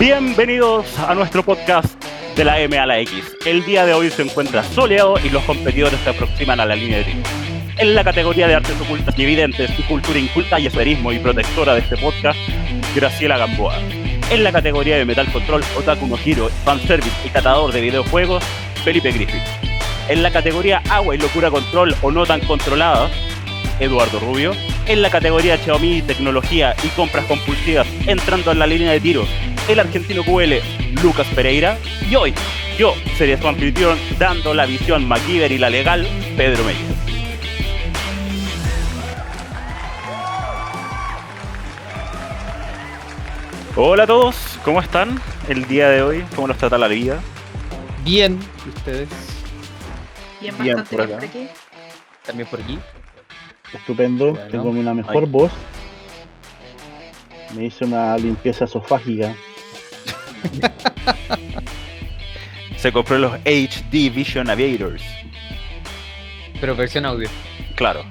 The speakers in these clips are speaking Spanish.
Bienvenidos a nuestro podcast de la M a la X. El día de hoy se encuentra soleado y los competidores se aproximan a la línea de tiro. En la categoría de artes ocultas y evidentes y cultura inculta y esferismo y protectora de este podcast, Graciela Gamboa. En la categoría de metal control, otaku no hiro, fanservice y catador de videojuegos, Felipe Griffith. En la categoría agua y locura control o no tan controlada, Eduardo Rubio. En la categoría Xiaomi, tecnología y compras compulsivas, entrando en la línea de tiro, el argentino QL Lucas Pereira. Y hoy, yo seré su anfitrión dando la visión MacGyver y la legal, Pedro Meyer. Hola a todos, ¿cómo están el día de hoy? ¿Cómo nos trata la vida? Bien, ¿y ustedes? Bien, Bien, bastante por acá. por aquí. ¿También por aquí? Estupendo, Bueno. tengo una mejor voz. Me hice una limpieza esofágica. Se compró los HD Vision Aviators. Pero versión audio. Claro.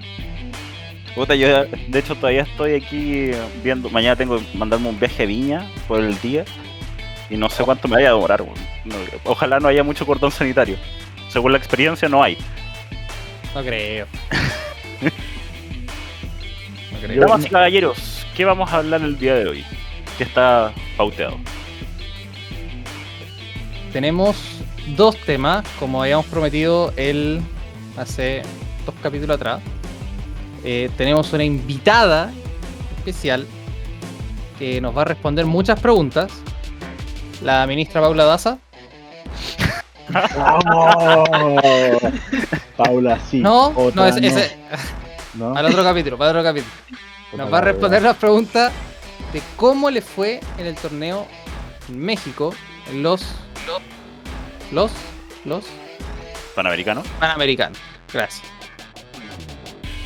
Puta, yo de hecho todavía estoy aquí viendo. Mañana tengo que mandarme un viaje a Viña por el día. Y no sé cuánto me vaya a demorar. No, ojalá no haya mucho cordón sanitario. Según la experiencia, no hay. No creo. no creo. Damas y caballeros, ¿qué vamos a hablar el día de hoy? Que está pauteado. Tenemos dos temas, como habíamos prometido el hace dos capítulos atrás. Eh, tenemos una invitada especial que nos va a responder muchas preguntas. La ministra Paula Daza. ¡Vamos! Paula, sí. no, no, ese, ese- ¿no? para otro capítulo, para otro capítulo. Nos va a responder las preguntas de cómo le fue en el torneo en México, en los. Los. Los. Panamericano. Panamericanos. Gracias.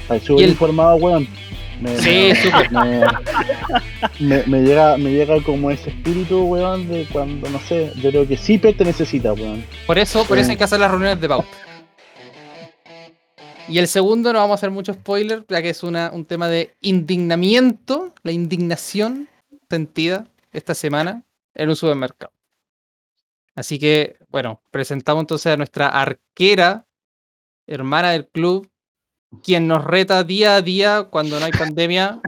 Ay, súper Y el- informado, weón. Me, Sí, me- súper. me, me- me llega, me llega como ese espíritu, weón, de cuando, no sé, yo creo que Zipe te necesita, weón. Por eso, por Sí. eso hay que hacer las reuniones de pauta. Y el segundo, no vamos a hacer mucho spoiler, ya que es una, un tema de indignamiento, la indignación sentida esta semana en un supermercado. Así que, bueno, presentamos entonces a nuestra arquera, hermana del club, quien nos reta día a día cuando no hay pandemia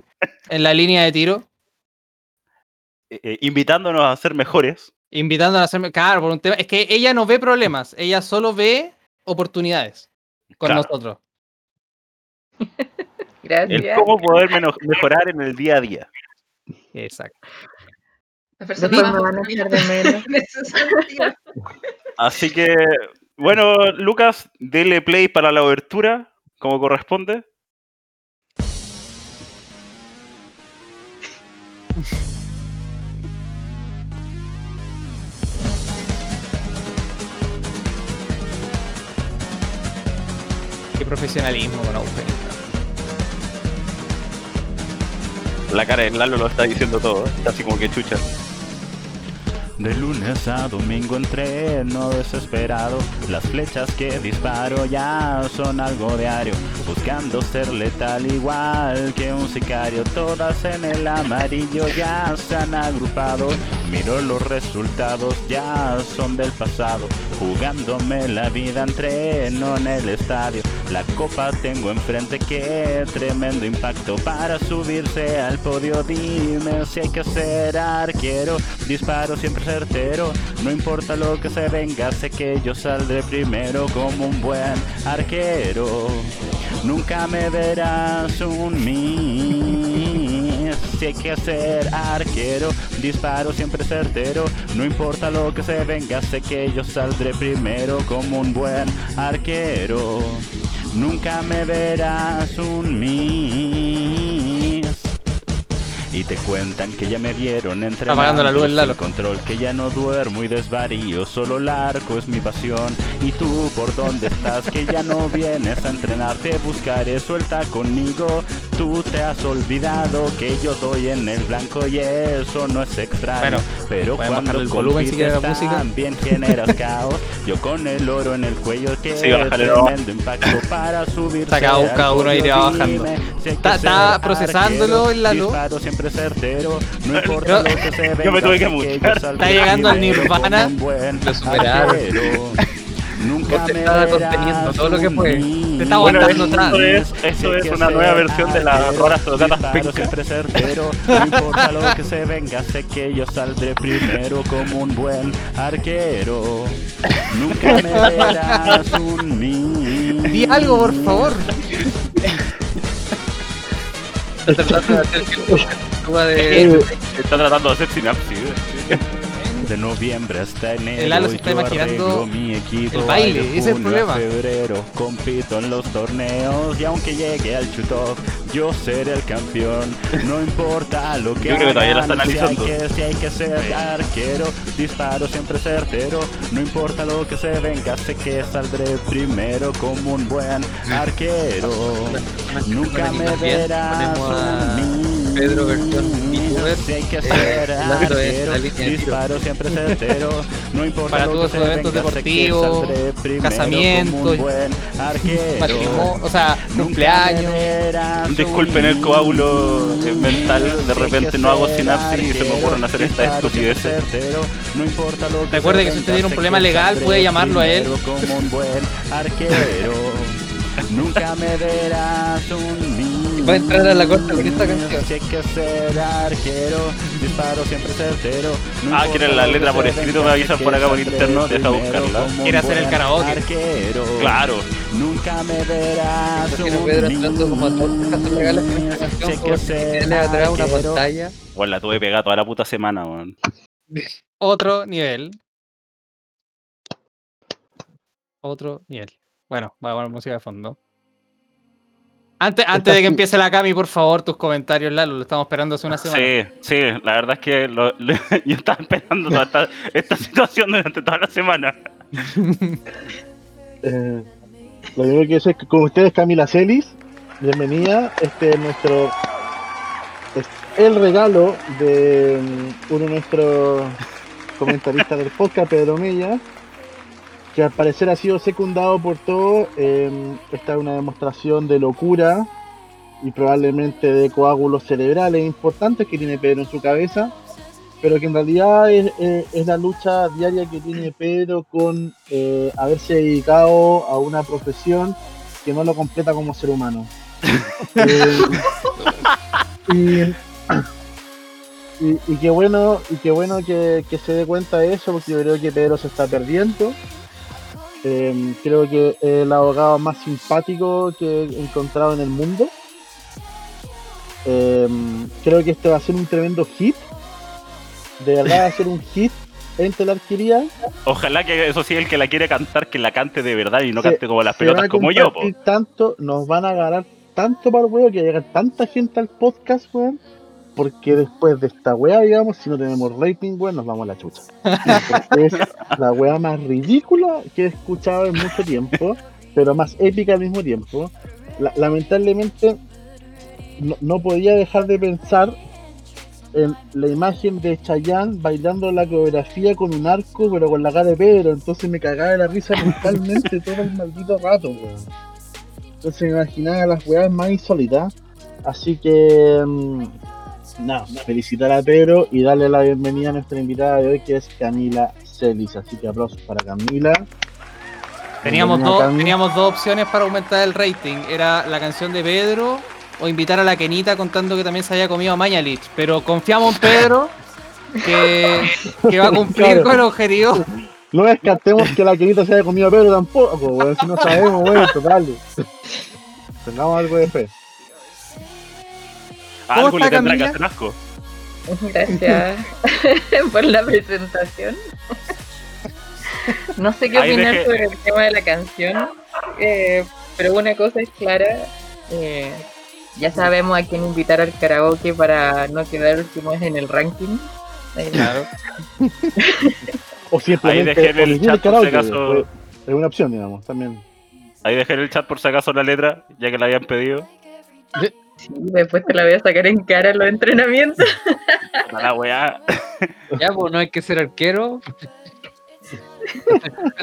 en la línea de tiro, eh, eh, invitándonos a ser mejores. invitándola a hacerme. Claro, por un tema. Es que ella no ve problemas, ella solo ve oportunidades con Claro. nosotros. El Gracias. cómo poder mejorar en el día a día. Exacto. La más me van a echar de menos. Así que, bueno, Lucas, dele play para la obertura, como corresponde. Qué profesionalismo con Open. La cara de Lalo lo está diciendo todo, está así como que chucha. De lunes a domingo entreno desesperado. Las flechas que disparo ya son algo diario. Buscando ser letal igual que un sicario. Todas en el amarillo ya se han agrupado. Miro los resultados, ya son del pasado. Jugándome la vida entreno en el estadio. La copa tengo enfrente, qué tremendo impacto para subirse al podio. Dime si hay que ser arquero, disparo siempre certero. No importa lo que se venga, sé que yo saldré primero como un buen arquero. Nunca me verás un miss. Si hay que ser arquero, disparo siempre certero. No importa lo que se venga, sé que yo saldré primero como un buen arquero. Nunca me verás un miss. Te cuentan que ya me vieron entre apagando la luz el Lalo. control, que ya no duermo y desvarío, solo el arco es mi pasión. Y tú por dónde estás, que ya no vienes a entrenarte, buscaré suelta conmigo. Tú te has olvidado que yo doy en el blanco y eso no es extraño. Bueno, pero cuando el volumen si quieres la música. también generas caos. Yo con el oro en el cuello que Sí, tremendo impacto para subir. Está cada- uno irá bajando. Está- está procesándolo el Lalo. Disparo siempre certero, no importa lo que se venga, Yo me tuve que saldré Está llegando al Nirvana. un Lo superaron. Nunca me estabas verás conteniendo todo lo que fue. unir. Te está Bueno, aguantando eso atrás. es, eso es una nueva versión de la Rora Penca. siempre certero, no importa lo que se venga, sé que yo saldré primero como un buen arquero. Nunca me verás unir. Di algo, por favor. Está tratando de hacer que el actúa de. Eh, Está tratando de hacer sinapsis. De noviembre hasta enero. El Lalo se y está yo imaginando mi equipo. el baile, ese es el junio a problema. febrero compito en los torneos y aunque llegue al chutov, yo seré el campeón. No importa lo que Yo creo que todavía la está hagan, si hay analizando. que, si hay que ser arquero, disparo siempre certero. No importa lo que se venga, sé que saldré primero como un buen arquero. Nunca me verás unir. Pedro versión youtuber. Si hay que Eh, tiro. disparo siempre certero. No importa Para todos los eventos deportivos, casamientos, un. Matrimonio, o sea, cumpleaños. Disculpen el coágulo mental, de repente no hago sinapsis y se me ocurren hacer estupideces. certero. No importa lo que Recuerde que si usted tiene un problema legal, puede llamarlo a él. como un buen arquero. Nunca me verás unir. Va a entrar a la corte con esta canción. Si hay que ser arquero, disparo siempre certero. No Ah, ¿quieren la letra por escrito? Me avisan por acá por interno, deja buscarla. Quiere hacer el karaoke. Arquero. Claro. Nunca me verás a Pedro entrando como a todos los casos legales con esta canción. que Porque ser tiene atrás una arquero. pantalla. Bueno, la tuve pegada toda la puta semana, weón. Otro nivel. Otro nivel. Bueno, voy a poner música de fondo. Antes, antes de que empiece la Cami, por favor, tus comentarios, Lalo. Lo estamos esperando hace una semana. Sí, sí, la verdad es que lo- lo- yo estaba esperando toda esta, esta situación durante toda la semana. Eh, lo primero que decir es que con ustedes Camila Celis, bienvenida. Este es nuestro es el regalo de mm, uno de nuestros comentaristas del podcast, Pedro Mella, que al parecer ha sido secundado por todo. Eh, esta es una demostración de locura y probablemente de coágulos cerebrales importantes que tiene Pedro en su cabeza pero que en realidad es, es- es la lucha diaria que tiene Pedro con eh, haberse dedicado a una profesión que no lo completa como ser humano. Eh, y, y, y qué bueno, y qué bueno que, que se dé cuenta de eso, porque yo creo que Pedro se está perdiendo. Eh, creo que es el abogado más simpático que he encontrado en el mundo. Eh, creo que este va a ser un tremendo hit. De verdad va a ser un hit entre la arquería. Ojalá que eso sí, el que la quiere cantar, que la cante de verdad y no Se- cante como las pelotas como yo, po. tanto, nos van a ganar tanto para el huevo que va a llegar tanta gente al podcast, weón. Porque después de esta wea, digamos, si no tenemos rating, weón, nos vamos a la chucha. Es la wea más ridícula que he escuchado en mucho tiempo, pero más épica al mismo tiempo. La- lamentablemente, no, no podía dejar de pensar en la imagen de Chayanne bailando la coreografía con un arco, pero con la cara de Pedro. Entonces me cagaba de la risa mentalmente todo el maldito rato, weón. Entonces me imaginaba las weas más insólitas. Así que, mm, nada, felicitar a Pedro y darle la bienvenida a nuestra invitada de hoy, que es Camila Celis. Así que aplausos para Camila. Teníamos dos, Cami. teníamos dos opciones para aumentar el rating. Era la canción de Pedro o invitar a la Kenita contando que también se había comido a Mañalich. Pero confiamos en Pedro que, que va a cumplir Claro. con el objetivo. No descartemos que la querida se haya comido a Pedro tampoco, weón. Si no sabemos, weón, total. Tengamos algo de fe. ¿Cómo Algo le tendrá que Camila? hacer asco. Gracias por la presentación. No sé qué Ahí opinar dejé- sobre el tema de la canción, eh, pero una cosa es clara. eh, ya sabemos a quién invitar al karaoke para no quedar últimos en el ranking. Claro. O simplemente dejé en el chat por si acaso. pues, Es una opción, digamos, también. Ahí dejé en el chat por si acaso la letra, ya que la habían pedido. Sí, después te la voy a sacar en cara en los entrenamientos. La weá. Ya, pues no hay que ser arquero.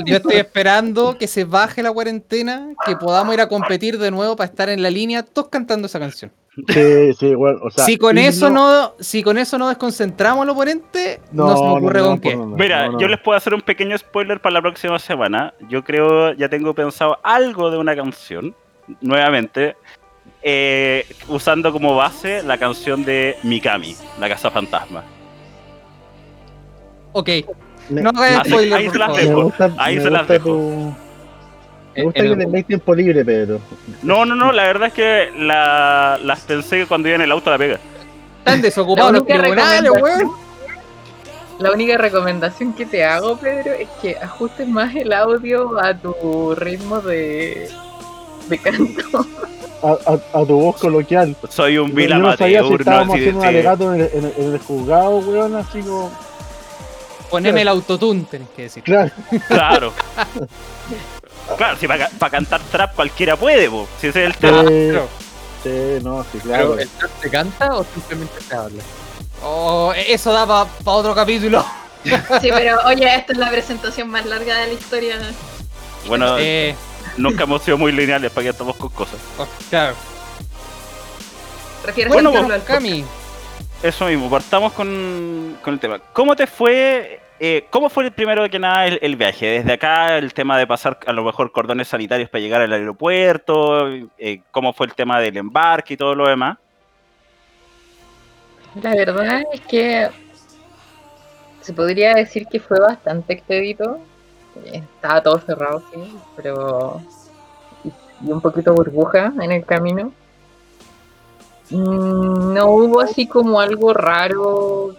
Yo estoy esperando que se baje la cuarentena, que podamos ir a competir de nuevo para estar en la línea, todos cantando esa canción. Sí, sí, igual. O sea, si con eso no, si con eso no desconcentramos al oponente, no, se me no, ocurre no, con no, qué. no, no, Mira, no, no. yo les puedo hacer un pequeño spoiler para la próxima semana. Yo creo, ya tengo pensado algo de una canción, nuevamente, eh, usando como base la canción de Mikami, La Casa Fantasma. Ok, Me- no hagas Así- spoiler, ahí por se las favor. dejo. gusta, Ahí me se las gusta dejo. tu- Me gusta En que tengáis tiempo libre, Pedro. No, no, no, la verdad es que la- las pensé cuando iba en el auto a la pega. Están desocupados La los única tribunales, recomendación- weón. La única recomendación que te hago, Pedro, es que ajustes más el audio a tu ritmo de, de canto. A, a- a tu voz coloquial. Soy un Yo vil no sabía si amateur, estábamos no, sí, haciendo un alegato en el, en el- en el juzgado, weón, así como. Poneme el autotune, tenés que decir. Claro, Claro. Claro, si para, cantar trap cualquiera puede, po. Si ese es el tema. sí, claro. sí, no, sí, claro. Pero ¿el trap se canta o simplemente se habla? Oh, eso da para otro capítulo. Sí, pero oye, esta es la presentación más larga de la historia. Bueno, Eh, nunca hemos sido muy lineales para que estamos con cosas. oh, claro. Refieres Bueno, a pues, al Cami, Eso mismo, partamos con, con el tema. ¿Cómo te fue? eh, ¿Cómo fue el primero que nada el, el viaje? Desde acá, el tema de pasar a lo mejor cordones sanitarios para llegar al aeropuerto, eh, ¿cómo fue el tema del embarque y todo lo demás? La verdad es que se podría decir que fue bastante expedito. Estaba todo cerrado, sí, pero. y un poquito burbuja en el camino. Mm, No hubo así como algo raro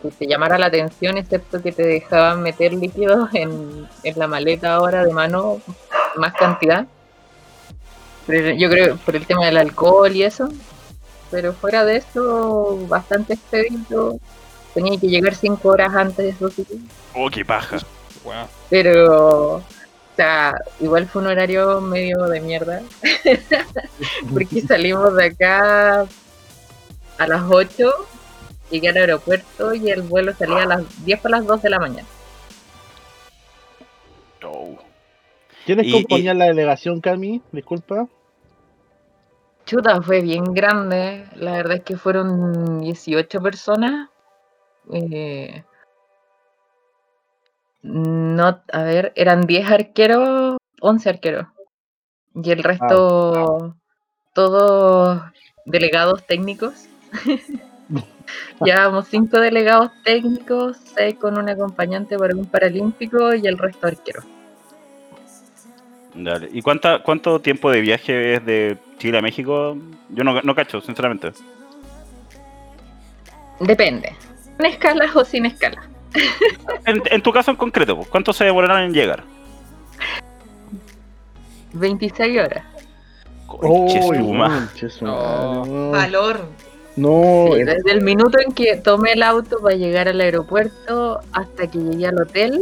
que te llamara la atención, excepto que te dejaban meter líquidos en, en la maleta ahora de mano, más cantidad. Pero yo creo por el tema del alcohol y eso. Pero fuera de eso, bastante expedito. Tenía que llegar cinco horas antes, eso sí. Oh, qué paja. Pero, o sea, igual fue un horario medio de mierda. Porque salimos de acá a las 8, llegué al aeropuerto y el vuelo salía a las 10 para las 2 de la mañana. Oh. ¿Quiénes componían la delegación, Cami? Disculpa. Chuta, fue bien grande. La verdad es que fueron 18 personas. Eh, no, a ver, eran 10 arqueros, 11 arqueros. Y el resto, todos delegados técnicos. Llevábamos 5 delegados técnicos, 6 con un acompañante para un paralímpico y el resto arqueros. Dale. ¿Y cuánta, cuánto tiempo de viaje es de Chile a México? Yo no, no cacho, sinceramente. Depende. ¿Con escalas o sin escalas? En, en tu caso en concreto, pues, ¿cuánto se demorarán en llegar? 26 horas. Conche Oh, su ma- conche su No. madre, no. Valor. No, Sí, desde el minuto en que tomé el auto para llegar al aeropuerto hasta que llegué al hotel,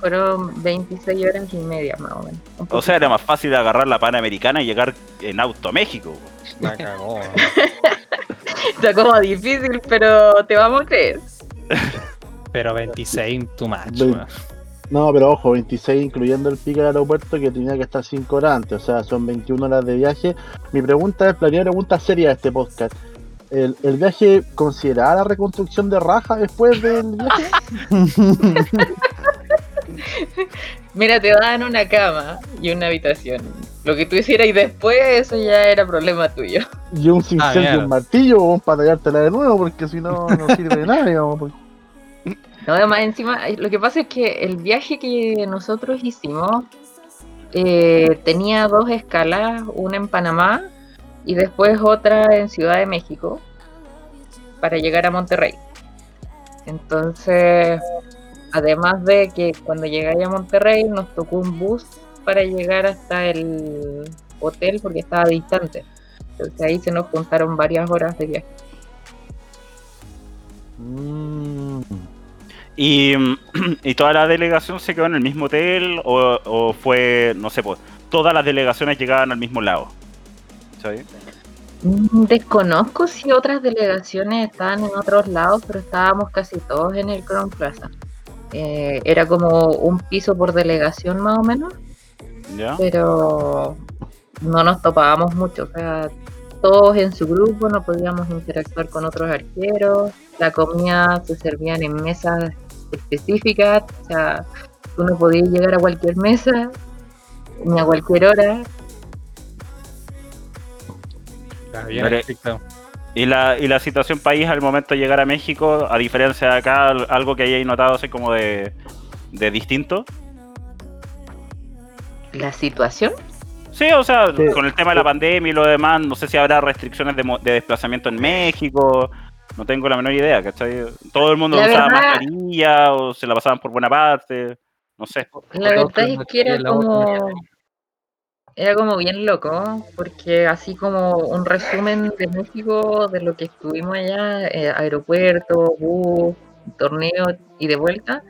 fueron 26 horas y media más o menos. O sea, era más fácil agarrar la Panamericana y llegar en auto a México. La cagó. Está como difícil, pero te vamos a creer. pero 26, too much, Ve- no, pero ojo, 26 incluyendo el pico del aeropuerto que tenía que estar 5 horas antes, o sea, son 21 horas de viaje. Mi pregunta es, la primera pregunta seria de este podcast. ¿El, el viaje consideraba la reconstrucción de raja después del viaje? Mira, te daban una cama y una habitación. Lo que tú hicieras y después, eso ya era problema tuyo. Y un cincel y mierda. un martillo para tallártela de nuevo, porque si no, no sirve de nada, digamos. porque- No, además, encima, eh, lo que pasa es que el viaje que nosotros hicimos eh, tenía dos escalas, una en Panamá y después otra en Ciudad de México para llegar a Monterrey. Entonces, además de que cuando llegáis a Monterrey nos tocó un bus para llegar hasta el hotel porque estaba distante. Entonces ahí se nos juntaron varias horas de viaje. Mm. ¿Y, ¿Y toda la delegación se quedó en el mismo hotel o, o fue, no sé, pues, todas las delegaciones llegaban al mismo lado? ¿Sabes? Mm, Desconozco si otras delegaciones estaban en otros lados, pero estábamos casi todos en el Crown Plaza. Eh, era como un piso por delegación más o menos, ¿Ya? pero no nos topábamos mucho. O sea, todos en su grupo, no podíamos interactuar con otros arqueros. La comida se servían en mesas específicas, o sea, tú no podías llegar a cualquier mesa ni a cualquier hora. Está bien Vale. explicado. ¿Y la, y la situación país al momento de llegar a México, a diferencia de acá, al- algo que hayáis notado así como de, de distinto? La situación Sí, o sea, Sí. con el tema de la pandemia y lo demás, no sé si habrá restricciones de, mo- de desplazamiento en México, no tengo la menor idea, ¿cachai? Todo el mundo La usaba verdad- mascarilla o se la pasaban por buena parte, no sé. La verdad es que era como era como bien loco, porque así como un resumen de México de lo que estuvimos allá, eh, aeropuerto, bus, torneo y de vuelta,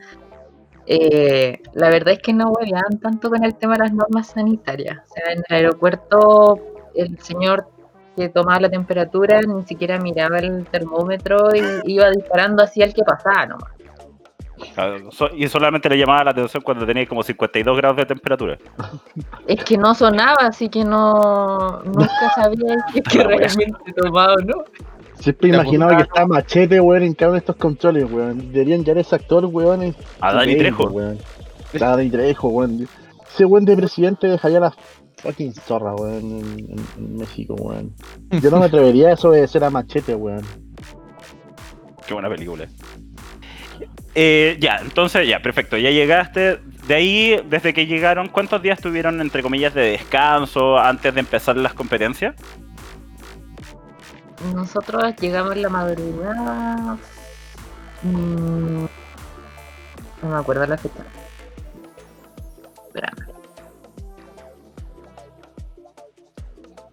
eh, la verdad es que no hueleaban tanto con el tema de las normas sanitarias. O sea, en el aeropuerto el señor que tomaba la temperatura ni siquiera miraba el termómetro y iba disparando así al que pasaba nomás. So- y solamente le llamaba la atención cuando tenía como 52 grados de temperatura. Es que no sonaba, así que no nunca sabía si es que wea. realmente tomaba o no. Siempre imaginaba que está machete, weón, en cada uno de estos controles, weón. Deberían llevar ese actor, weón. en A Dani Trejo. weón. A Dani Trejo, weón. Ese weón de presidente dejaría la fucking zorra, weón, en, en- en México, weón. Yo no me atrevería a eso de ser a machete, weón. Qué buena película. Eh, ya, entonces ya, perfecto, ya llegaste. De ahí, desde que llegaron, ¿cuántos días tuvieron, entre comillas, de descanso antes de empezar las competencias? Nosotros llegamos en la madrugada. mm, no me acuerdo la fecha. Espérame.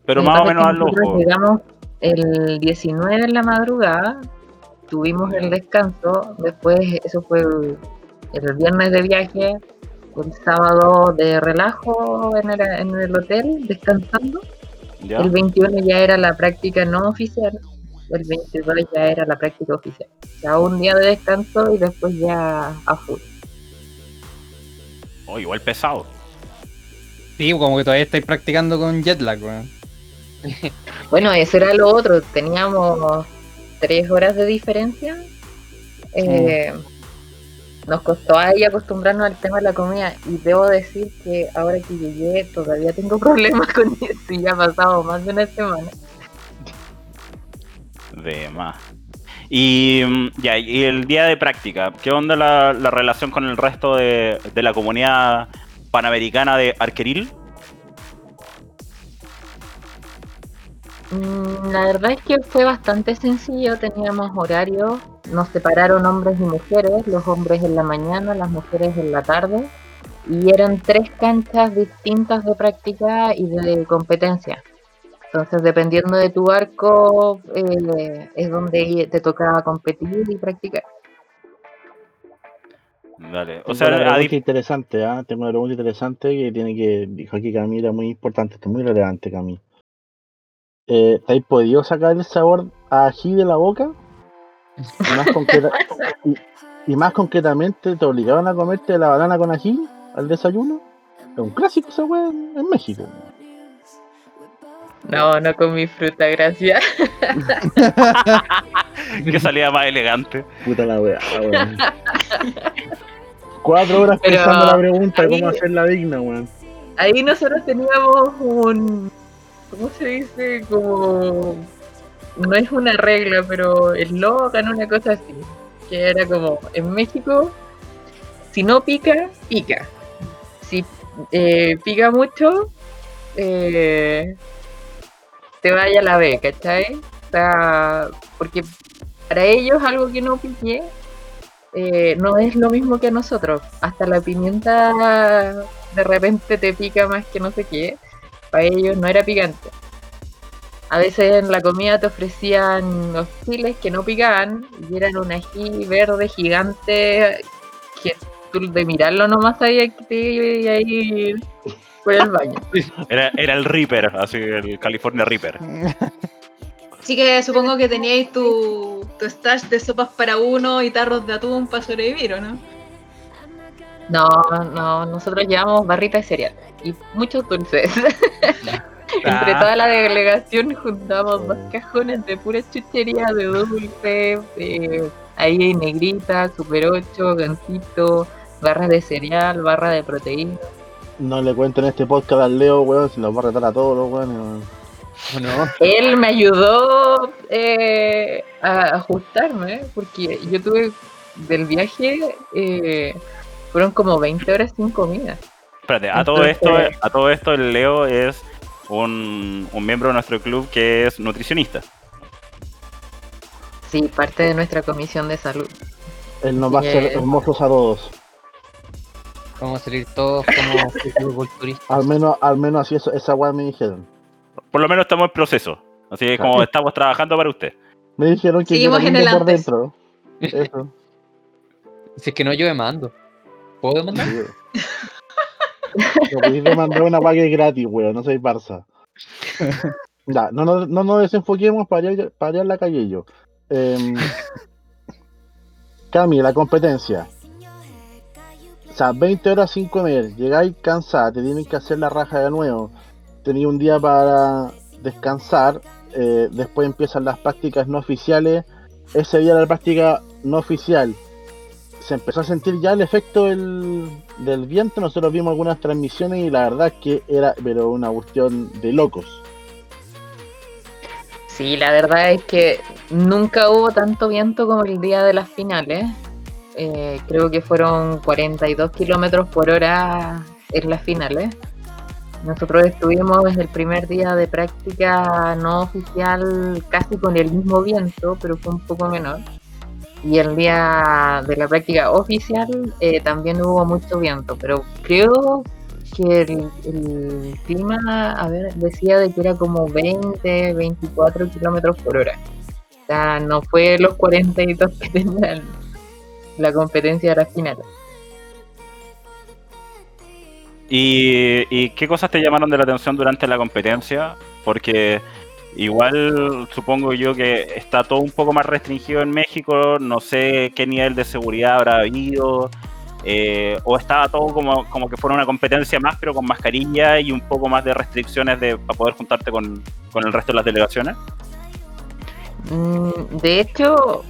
Pero más o menos al ojo. Llegamos el 19 en la madrugada, tuvimos el descanso, después eso fue el, el viernes de viaje, el sábado de relajo en el, en el hotel, descansando. ¿ya? El 21 ya era la práctica no oficial, el 22 ya era la práctica oficial. O sea, un día de descanso y después ya a full. Oh, igual pesado. Sí, como que todavía estáis practicando con jet lag, weón. Bueno, eso era lo otro. Teníamos tres horas de diferencia. Eh, Nos costó ahí acostumbrarnos al tema de la comida. Y debo decir que ahora que llegué todavía tengo problemas con eso. Y ya ha pasado más de una semana. De más. Y mm, ya, y el día de práctica, ¿qué onda la, la relación con el resto de la comunidad panamericana de Arqueril? La verdad es que fue bastante sencillo. Teníamos horarios. Nos separaron hombres y mujeres. Los hombres en la mañana, las mujeres en la tarde. Y eran tres canchas distintas de práctica y de competencia. Entonces, dependiendo de tu arco, eh, es donde te tocaba competir y practicar. Dale. O sea, una pregunta interesante, ¿ah? Tengo una pregunta interesante que tiene que, dijo aquí Camila, muy importante, esto es muy relevante, Camila. Eh, ¿Te has podido sacar el sabor a ají de la boca? Y más, concreta- y, y más concretamente, ¿te obligaban a comerte la banana con ají al desayuno? Es un clásico esa weá en, en México. No, no con mi fruta, gracias. que salía más elegante. Puta la weá, weón. Cuatro horas Pero pensando la pregunta, ahí- ¿cómo hacerla digna, weón? Ahí nosotros teníamos un. ¿Cómo se dice? Como. No es una regla, pero eslogan, una cosa así. Que era como: en México, si no pica, pica. Si eh, pica mucho, eh, te vaya la B, ¿cachai? O sea, porque para ellos algo que no pique eh, no es lo mismo que a nosotros. Hasta la pimienta de repente te pica más que no sé qué. Para ellos no era picante. A veces en la comida te ofrecían los chiles que no picaban y eran un ají verde gigante que tú de mirarlo nomás sabías que te iba a ir por el baño. Era, era el Reaper, así, el California Reaper. Así que supongo que teníais tu, tu stash de sopas para uno y tarros de atún para sobrevivir, ¿o no? No, no, nosotros llevamos barritas de cereal y muchos dulces. Entre Ah. toda la delegación juntamos dos cajones de pura chuchería de dulce, eh, ahí negrita, super 8, gansito, barras de cereal, barra de proteína. No le cuenten este podcast al Leo, weón, si los va a retar a todos los weones. weón. ¿O no? Él me ayudó eh, a ajustarme, porque yo tuve del viaje, eh, fueron como 20 horas sin comida. Espérate, a todo esto, a todo esto el Leo es un, un miembro de nuestro club que es nutricionista. Sí, parte de nuestra comisión de salud. Él nos va a hacer Bien. hermosos a todos. Vamos a salir todos como fisiculturistas. Al menos, al menos así eso, esa weá me dijeron. Por lo menos estamos en proceso. Así que como estamos trabajando para usted. Me dijeron que Seguimos en el por antes. dentro. Eso. Si es que no, yo demando. ¿Puedo demandar? sí. No podéis demandar una es gratis, weón, no soy Barça. Ya, no, no, no nos desenfoquemos para ir, para ir a la calle yo. Em, Cami, la competencia. O sea, 20 horas sin comer, llegáis cansada, te tienen que hacer la raja de nuevo. Tenéis un día para descansar, eh, después empiezan las prácticas no oficiales. Ese día la práctica no oficial se empezó a sentir ya el efecto del, viento. Nosotros vimos algunas transmisiones y la verdad que era pero una cuestión de locos. Sí, la verdad es que nunca hubo tanto viento como el día de las finales. Eh, creo que fueron 42 kilómetros por hora en las finales. Nosotros estuvimos desde el primer día de práctica no oficial casi con el mismo viento, pero fue un poco menor. Y el día de la práctica oficial eh, también hubo mucho viento, pero creo que el, clima, decía de que era como 20, 24 kilómetros por hora. O sea, no fue los 42 que tenían la competencia de las finales. ¿Y, y qué cosas te llamaron de la atención durante la competencia? Porque igual supongo yo que está todo un poco más restringido en México, no sé qué nivel de seguridad habrá habido, eh, o estaba todo como, como que fuera una competencia más, pero con mascarilla y un poco más de restricciones de, para poder juntarte con, con el resto de las delegaciones. Mm, De hecho,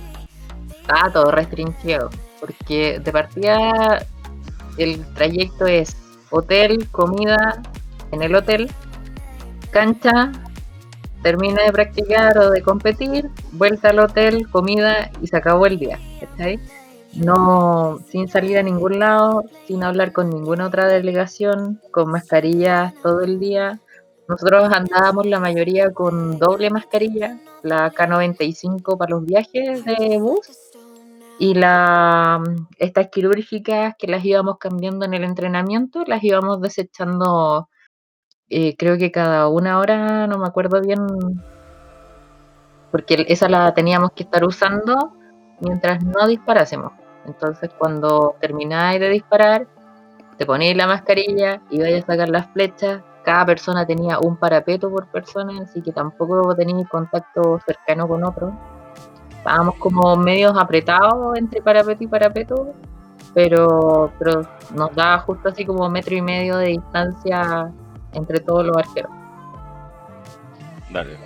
está todo restringido, porque de partida el trayecto es hotel, comida en el hotel, cancha, termina de practicar o de competir, vuelta al hotel, comida y se acabó el día. ¿cachai? No, sin salir a ningún lado, sin hablar con ninguna otra delegación, con mascarillas todo el día. Nosotros andábamos la mayoría con doble mascarilla, la K95 para los viajes de bus y la estas quirúrgicas que las íbamos cambiando en el entrenamiento, las íbamos desechando eh, creo que cada una hora, no me acuerdo bien, porque esa la teníamos que estar usando mientras no disparásemos. Entonces cuando termináis de disparar, te ponéis la mascarilla y vais a sacar las flechas. Cada persona tenía un parapeto por persona, así que tampoco tenéis contacto cercano con otro. Estábamos como medios apretados entre parapeto y parapeto, pero, nos da justo así como metro y medio de distancia entre todos los arqueros. Dale.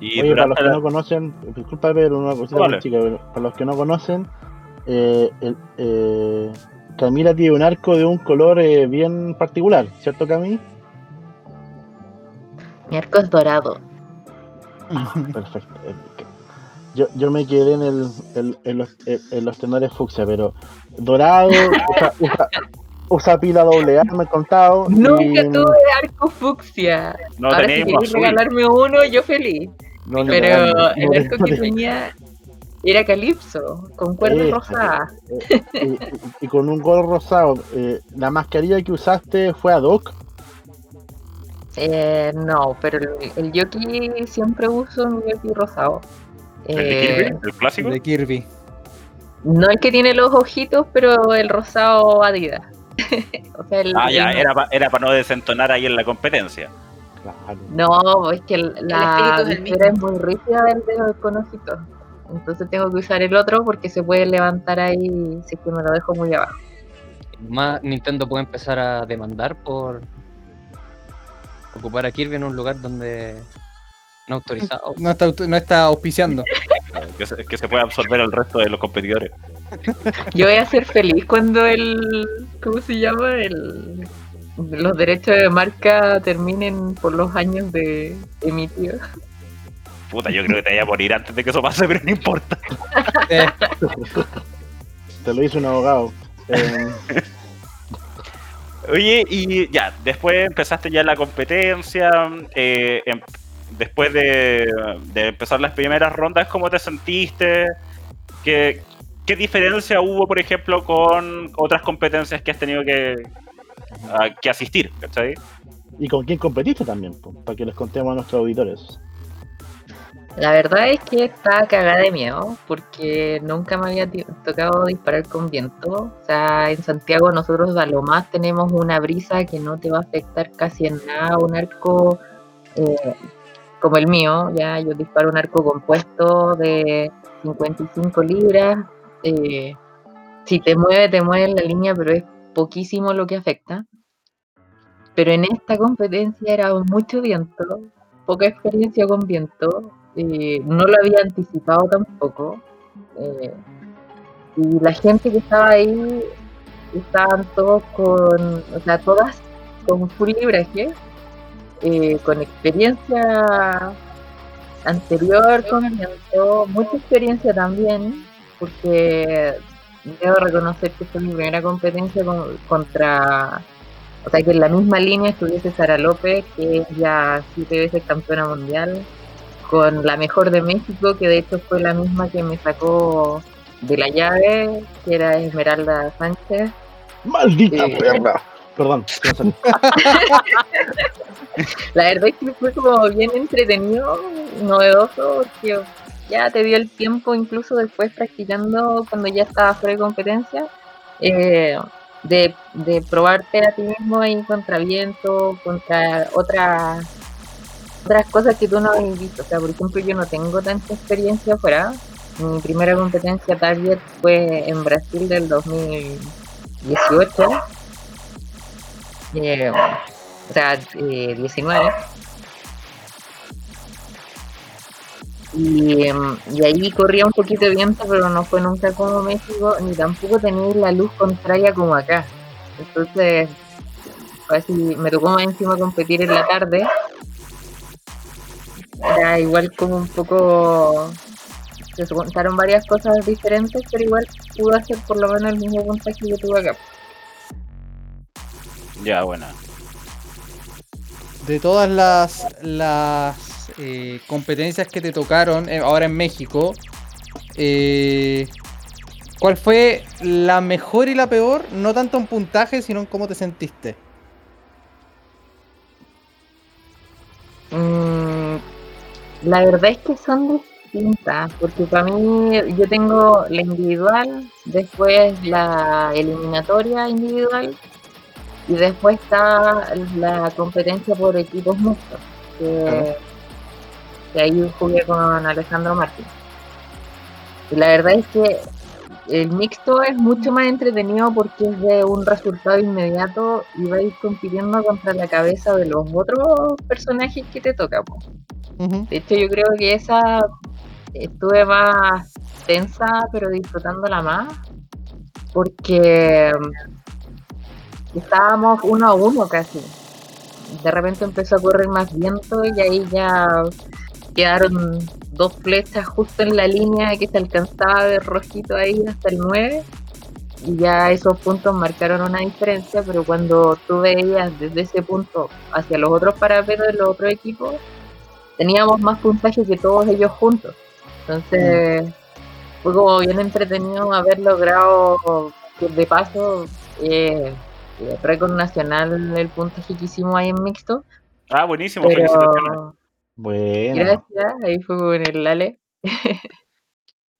Y Oye, para los que la- no conocen, disculpa pero una cosita Vale. chica, pero para los que no conocen, eh, el- eh, Camila tiene un arco de un color eh, bien particular, ¿cierto Cami? Mi arco es dorado. Perfecto. Eh, Yo, yo me quedé en, el, en, en los, en- en los tenores fucsia, pero dorado, usa, usa, usa pila doble A, me he contado. Nunca y- tuve arco fucsia. no Ahora si queréis regalarme uno, yo feliz. no, no, Pero no, no, el no, arco que tenía era calipso, con cuerdas Esa, rosadas. y, y- y con un gorro rosado. eh, la mascarilla que usaste fue ad hoc. Eh, no, pero el, el Yoki siempre uso un Yoki rosado. ¿El de Eh, Kirby? ¿El clásico? De Kirby. no el que tiene los ojitos, pero el rosado Adidas. o sea, el, Ah, ya, el- era para era pa no desentonar ahí en la competencia. Claro. No, es que la espíritu es muy rígida del dedo del conejito. Entonces tengo que usar el otro porque se puede levantar ahí si es que me lo dejo muy abajo. Más Nintendo puede empezar a demandar por ocupar a Kirby en un lugar donde no autorizado. No está, no está auspiciando. Que se, que se pueda absorber el resto de los competidores. Yo voy a ser feliz cuando el. ¿Cómo se llama? El. Los derechos de marca terminen por los años de emitidos. Puta, yo creo que te vaya a morir antes de que eso pase, pero no importa. Eh, Te lo hizo un abogado. Eh, Oye, y ya, después empezaste ya la competencia. eh, em- después de, de empezar las primeras rondas, ¿cómo te sentiste? ¿Qué, ¿Qué diferencia hubo, por ejemplo, con otras competencias que has tenido que, a- que asistir? ¿cachai? ¿Y con quién competiste también? Para que les contemos a nuestros auditores. La verdad es que estaba cagada de miedo porque nunca me había tocado disparar con viento. O sea, en Santiago nosotros a lo más tenemos una brisa que no te va a afectar casi en nada. Un arco eh, como el mío, ya yo disparo un arco compuesto de 55 libras. Eh, si te mueve, te mueve en la línea, pero es poquísimo lo que afecta. Pero en esta competencia era mucho viento, poca experiencia con viento, eh, no lo había anticipado tampoco. eh, y la gente que estaba ahí estaban todos con, o sea, todas con full libraje, eh, con experiencia anterior con viento, mucha experiencia también, porque debo reconocer que fue mi primera competencia con- contra, o sea, que en la misma línea estuviese Sara López, que es ya siete veces campeona mundial, con la mejor de México, que de hecho fue la misma que me sacó de la llave, que era Esmeralda Sánchez. ¡Maldita Eh. perra! Perdón. La verdad es que fue como bien entretenido, novedoso, porque ya te dio el tiempo, incluso después practicando cuando ya estaba fuera de competencia, eh, de, de probarte a ti mismo ahí contra viento, contra otras otras cosas que tú no habías visto. O sea, por ejemplo, yo no tengo tanta experiencia afuera. Mi primera competencia Target fue en Brasil del 2018. Eh, o sea, eh, 19. Y, em, y ahí corría un poquito de viento, pero no fue nunca como México, ni tampoco tenía la luz contraria como acá. Entonces, así, me tocó más encima competir en la tarde. Era igual como un poco... Se contaron varias cosas diferentes, pero igual pude hacer por lo menos el mismo puntaje que tuve acá. Ya, buena. de todas las, las eh, competencias que te tocaron eh, ahora en México, eh, ¿cuál fue la mejor y la peor? No tanto en puntaje, sino en cómo te sentiste. Mm, la verdad es que son distintas, porque para mí yo tengo la individual, después la eliminatoria individual y después está la competencia por equipos mixtos, que. Que ahí jugué con Alejandro Martín. Y la verdad es que el mixto es mucho más entretenido porque es de un resultado inmediato y va a ir compitiendo contra la cabeza de los otros personajes que te toca. De hecho, yo creo que esa estuve más tensa, pero disfrutándola más, porque estábamos uno a uno casi. De repente empezó a correr más viento y ahí ya quedaron dos flechas justo en la línea que se alcanzaba de rojito ahí hasta el 9 y ya esos puntos marcaron una diferencia, pero cuando tú veías desde ese punto hacia los otros parapetos de los otros equipos, teníamos más puntaje que todos ellos juntos. Entonces, fue como bien entretenido haber logrado que de paso eh, eh, récord nacional el puntaje que hicimos ahí en mixto. Ah, buenísimo, felicitaciones. Bueno, gracias, ahí fue con el Lale.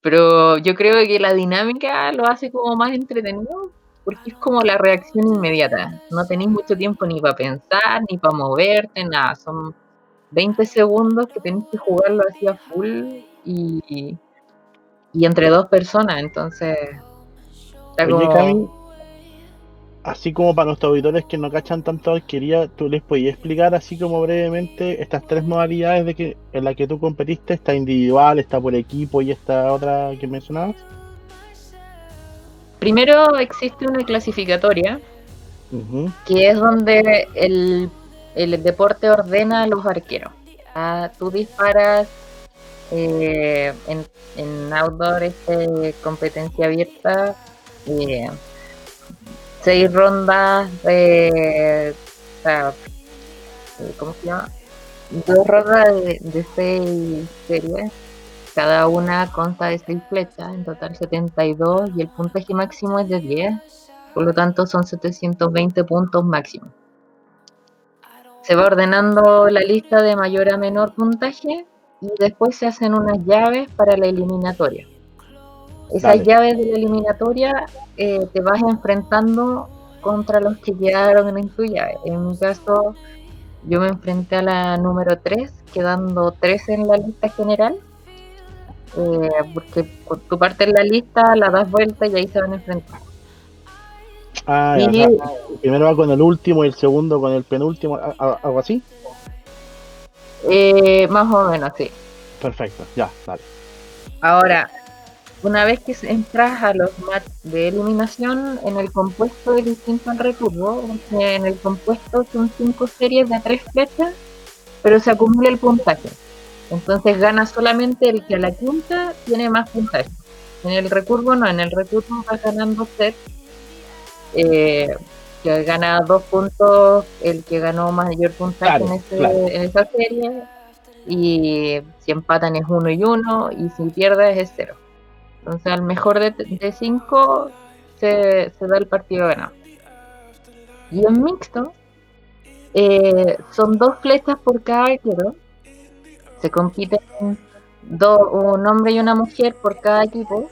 Pero yo creo que la dinámica lo hace como más entretenido, porque es como la reacción inmediata. No tenéis mucho tiempo ni para pensar, ni para moverte, nada. Son 20 segundos que tenéis que jugarlo así a full y, y entre dos personas, entonces... Está Oye, como... Cami, así como para nuestros auditores que no cachan tanto arquería, ¿tú les podías explicar así como brevemente estas tres modalidades de que en las que tú competiste? Está individual, está por equipo y esta otra que mencionabas. Primero existe una clasificatoria que es donde el, el deporte ordena a los arqueros. Ah, tú disparas eh, en, en outdoor, este, competencia abierta, eh, seis rondas de. o sea, ¿Cómo se llama? Dos rondas de, de seis series. Cada una consta de seis flechas, en total 72, y el puntaje máximo es de 10. Por lo tanto, son 720 puntos máximo. Se va ordenando la lista de mayor a menor puntaje y después se hacen unas llaves para la eliminatoria. Esas Dale. llaves de la eliminatoria eh, te vas enfrentando contra los que quedaron en tu llave. En mi caso, yo me enfrenté a la número 3, quedando 3 en la lista general. eh, porque cu- tu parte en la lista, la das vuelta y ahí se van a enfrentar. Ah, Y- o sea, el primero va con el último y el segundo con el penúltimo, algo así. Eh, más o menos, sí. Perfecto, ya, dale. Ahora, una vez que entras a los matches de eliminación, en el compuesto es distinto al recurvo, en el compuesto son cinco series de tres flechas, pero se acumula el puntaje. Entonces gana solamente el que a la quinta tiene más puntaje. En el recurvo no, en el recurvo va ganando set, eh, que gana dos puntos el que ganó mayor puntaje Claro, en, ese- claro. en esa serie y si empatan es uno y uno y si pierdes es cero. Entonces al mejor de, cinco se, da el partido ganado. Y en mixto eh, son dos flechas por cada arquero. Se compiten do- un hombre y una mujer por cada equipo.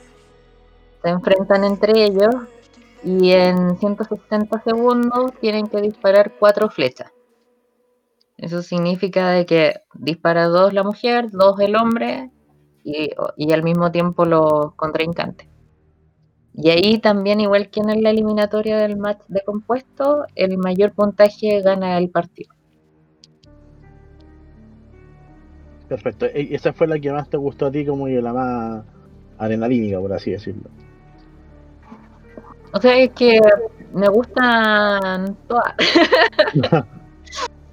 Se enfrentan entre ellos y en 160 segundos tienen que disparar cuatro flechas. Eso significa de que dispara dos la mujer, dos el hombre y, y al mismo tiempo los contrincantes. Y ahí también, igual que en la eliminatoria del match de compuesto, el mayor puntaje gana el partido. Perfecto. E- esa fue la que más te gustó a ti, como y la más adrenalínica, por así decirlo. O sea, es que me gustan todas.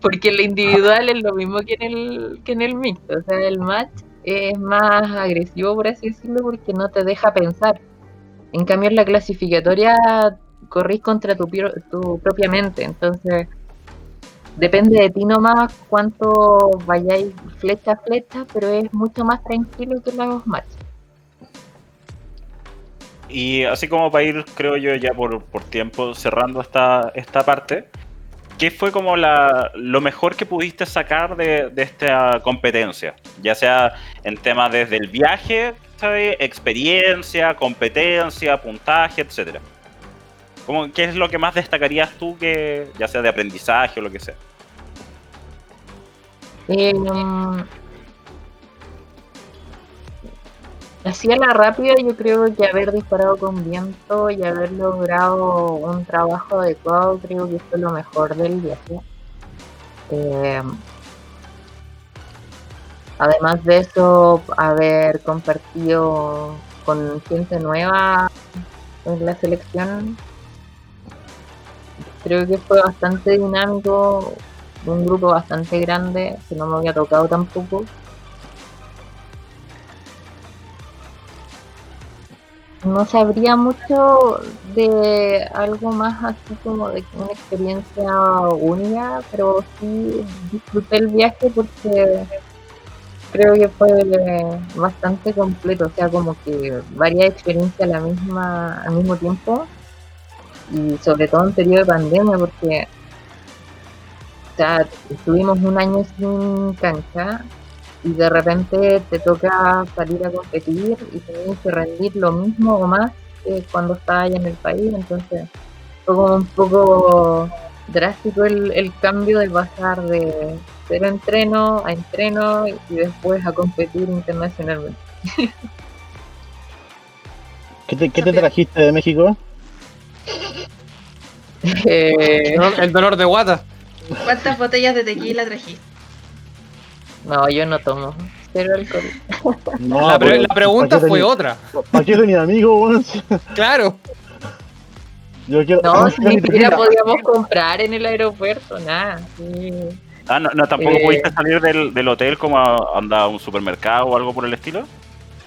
Porque el individual es lo mismo que en el, que en el mixto. O sea, el match es más agresivo, por así decirlo, porque no te deja pensar. En cambio, en la clasificatoria corrís contra tu, tu propia mente. Entonces, depende de ti nomás cuánto vayáis flecha a flecha, pero es mucho más tranquilo que los matches. Y así como para ir, creo yo, ya por, por tiempo cerrando esta, esta parte, ¿qué fue como la, lo mejor que pudiste sacar de, de esta competencia? Ya sea en temas desde el viaje, experiencia, competencia, puntaje, etcétera. ¿Cómo, ¿Qué es lo que más destacarías tú, que ya sea de aprendizaje o lo que sea? Eh, así a la rápida, yo creo que haber disparado con viento y haber logrado un trabajo adecuado, creo que fue lo mejor del viaje. Eh, además de eso, haber compartido con gente nueva en la selección, creo que fue bastante dinámico, un grupo bastante grande que no me había tocado tampoco. No sabría mucho de algo más así como de una experiencia única, pero sí disfruté el viaje porque creo que fue bastante completo, o sea, como que varias experiencias a la misma, al mismo tiempo y sobre todo en periodo de pandemia porque estuvimos un año sin cancha y de repente te toca salir a competir y tienes que rendir lo mismo o más que cuando estabas allá en el país. Entonces, fue como un poco drástico el, el cambio de pasar de cero entreno a entreno y después a competir internacionalmente. ¿Qué te, qué te trajiste de México? Eh, El dolor de guata. ¿Cuántas botellas de tequila trajiste? No, yo no tomo. Cero alcohol. No, la, pre- pero la pregunta ¿para qué fue tenía- otra. ¿Para qué tenía amigo, weón? Claro. Yo quiero. No, ni siquiera podíamos comprar en el aeropuerto, nada. Sí. Ah, no, no, tampoco Eh. pudiste salir del, del hotel como a, anda a un supermercado o algo por el estilo.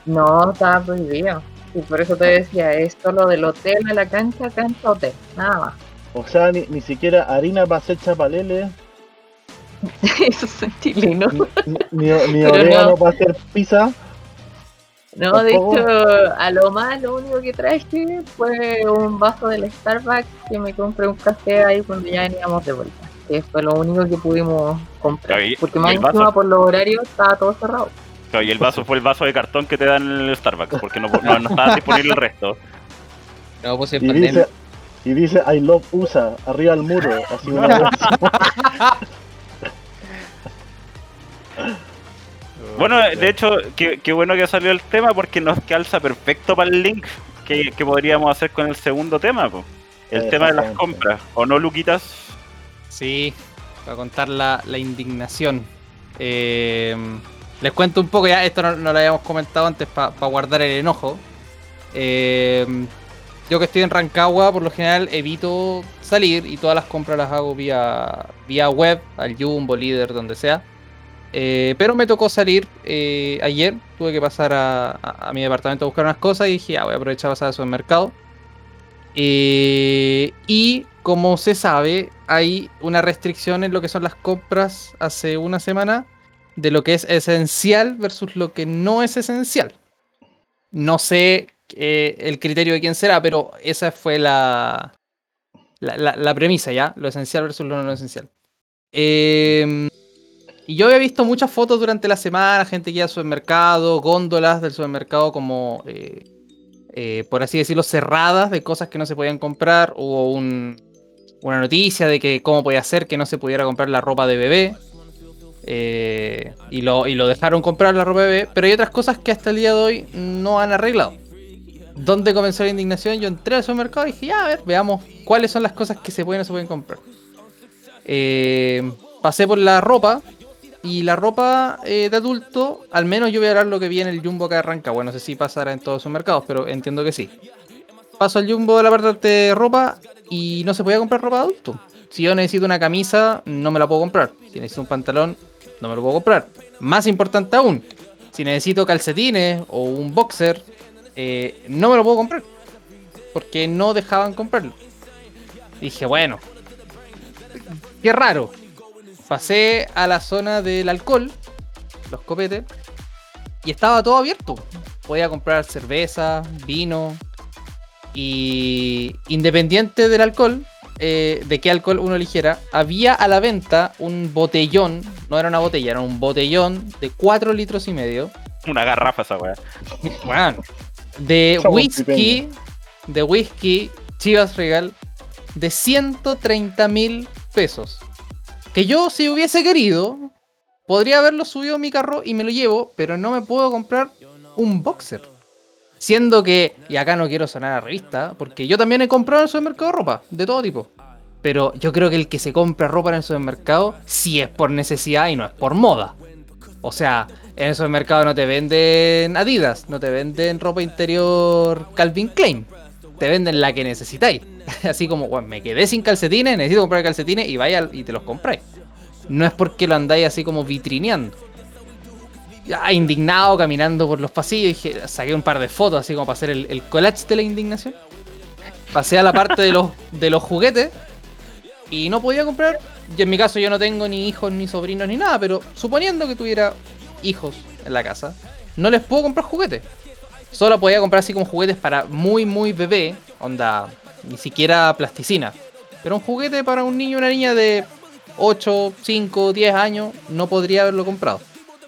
No, estaba prohibido. Y por eso te decía, es solo del hotel a la cancha, cancha, hotel. Nada más. O sea, ni, ni siquiera harina para hacer chapalele, Eso es chileno. ni, ni, ni Pero orégano no. para hacer pizza. No, de hecho, a lo más lo único que traje fue un vaso del Starbucks que me compré un café ahí cuando ya veníamos de vuelta. Que fue lo único que pudimos comprar. Claro, y- Porque más el vaso. encima por los horarios estaba todo cerrado. Claro, y el vaso fue el vaso de cartón que te dan en el Starbucks, porque no, no, no estaba disponible el resto. No, pues Y dice, y dice I love USA, arriba al muro. Así una vez. Bueno, de hecho, qué, qué bueno que salió el tema porque nos calza perfecto para el link que, que podríamos hacer con el segundo tema, po. el tema de las compras. ¿O no, Luquitas? Sí, para contar la, la indignación. Eh, les cuento un poco, ya esto no, no lo habíamos comentado antes para guardar el enojo. Eh, yo que estoy en Rancagua, por lo general evito salir y todas las compras las hago vía, vía web, al Jumbo, Líder, donde sea. Eh, pero me tocó salir eh, ayer, tuve que pasar a, a- a mi departamento a buscar unas cosas y dije, ah, voy a aprovechar a pasar al supermercado. Eh, y como se sabe, hay una restricción en lo que son las compras hace una semana de lo que es esencial versus lo que no es esencial. No sé eh, el criterio de quién será, pero esa fue la, la, la- la premisa, ¿ya? Lo esencial versus lo no esencial. Eh, y yo había visto muchas fotos durante la semana, gente que iba al supermercado, góndolas del supermercado como, eh, eh, por así decirlo, cerradas de cosas que no se podían comprar. Hubo un- una noticia de que cómo podía ser que no se pudiera comprar la ropa de bebé. eh, y, lo, y lo dejaron comprar la ropa de bebé. Pero hay otras cosas que hasta el día de hoy no han arreglado. ¿Dónde comenzó la indignación? Yo entré al supermercado y dije, ya, a ver, veamos cuáles son las cosas que se pueden o se pueden comprar. Eh, pasé por la ropa y la ropa eh, de adulto, al menos yo voy a hablar lo que vi en el Jumbo que arranca. Bueno, no sé si pasará en todos sus mercados, pero entiendo que sí. Paso al Jumbo de la parte de ropa y no se podía comprar ropa de adulto. Si yo necesito una camisa, no me la puedo comprar. Si necesito un pantalón, no me lo puedo comprar. Más importante aún, si necesito calcetines o un boxer, eh, no me lo puedo comprar. Porque no dejaban comprarlo. Dije, bueno, qué raro. Pasé a la zona del alcohol, los copetes, y estaba todo abierto. Podía comprar cerveza, vino, y independiente del alcohol, eh, de qué alcohol uno eligiera, había a la venta un botellón, no era una botella, era un botellón de 4 litros y medio, Una garrafa esa weá. bueno, de Somos whisky, de whisky Chivas Regal, de 130 mil pesos. Que yo, si hubiese querido, podría haberlo subido a mi carro y me lo llevo, pero no me puedo comprar un boxer. Siendo que, y acá no quiero sonar a revista, porque yo también he comprado en el supermercado ropa, de todo tipo. Pero yo creo que el que se compra ropa en el supermercado, sí es por necesidad y no es por moda. O sea, en el supermercado no te venden Adidas, no te venden ropa interior Calvin Klein. Te venden la que necesitáis. Así como, bueno, me quedé sin calcetines, necesito comprar calcetines y vaya y te los compráis. No es porque lo andáis así como vitrineando. Ya indignado caminando por los pasillos, dije, saqué un par de fotos así como para hacer el, el collage de la indignación. Pasé a la parte de los, de los juguetes y no podía comprar. Y en mi caso yo no tengo ni hijos, ni sobrinos, ni nada, pero suponiendo que tuviera hijos en la casa, no les puedo comprar juguetes. Solo podía comprar así como juguetes para muy, muy bebé, onda, ni siquiera plasticina. Pero un juguete para un niño o una niña de 8, 5, 10 años no podría haberlo comprado.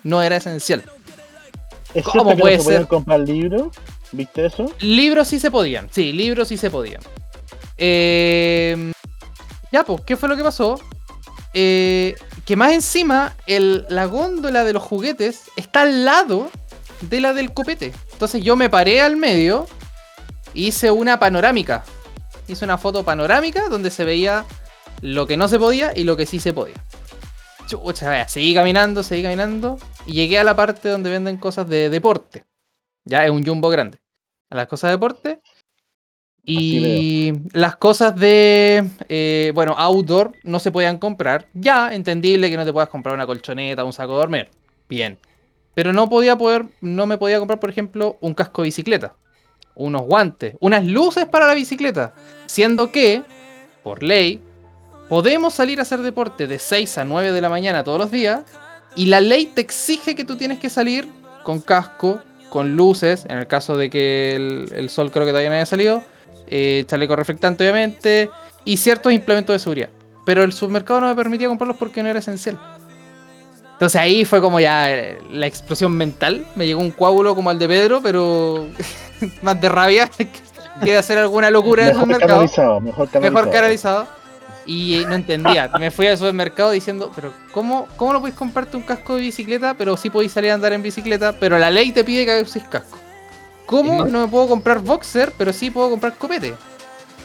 No era esencial. ¿Es ¿Cómo que puede no se podían ser? comprar libros? ¿Viste eso? Libros sí se podían, sí, libros sí se podían. Eh, ya, pues, ¿qué fue lo que pasó? Eh, que más encima, el, la góndola de los juguetes está al lado de la del copete. Entonces yo me paré al medio, hice una panorámica. Hice una foto panorámica donde se veía lo que no se podía y lo que sí se podía. Chucha, vaya, seguí caminando, seguí caminando y llegué a la parte donde venden cosas de deporte. Ya es un jumbo grande. A las cosas de deporte. Y las cosas de, eh, bueno, outdoor no se podían comprar. Ya, entendible que no te puedas comprar una colchoneta, un saco de dormir. Bien. Pero no podía poder, no me podía comprar, por ejemplo, un casco de bicicleta, unos guantes, unas luces para la bicicleta. Siendo que, por ley, podemos salir a hacer deporte de 6 a 9 de la mañana todos los días. Y la ley te exige que tú tienes que salir con casco, con luces, en el caso de que el, el sol creo que todavía no haya salido, eh, chaleco reflectante obviamente, y ciertos implementos de seguridad. Pero el supermercado no me permitía comprarlos porque no era esencial. Entonces ahí fue como ya eh, la explosión mental. Me llegó un coágulo como al de Pedro, pero más de rabia que de hacer alguna locura en el canalizado, mejor canalizado. Mejor canalizado. Y no entendía. Me fui al supermercado diciendo, pero ¿cómo, cómo no podéis comprarte un casco de bicicleta, pero sí podéis salir a andar en bicicleta, pero la ley te pide que uses casco? ¿Cómo no me puedo comprar boxer, pero sí puedo comprar copete?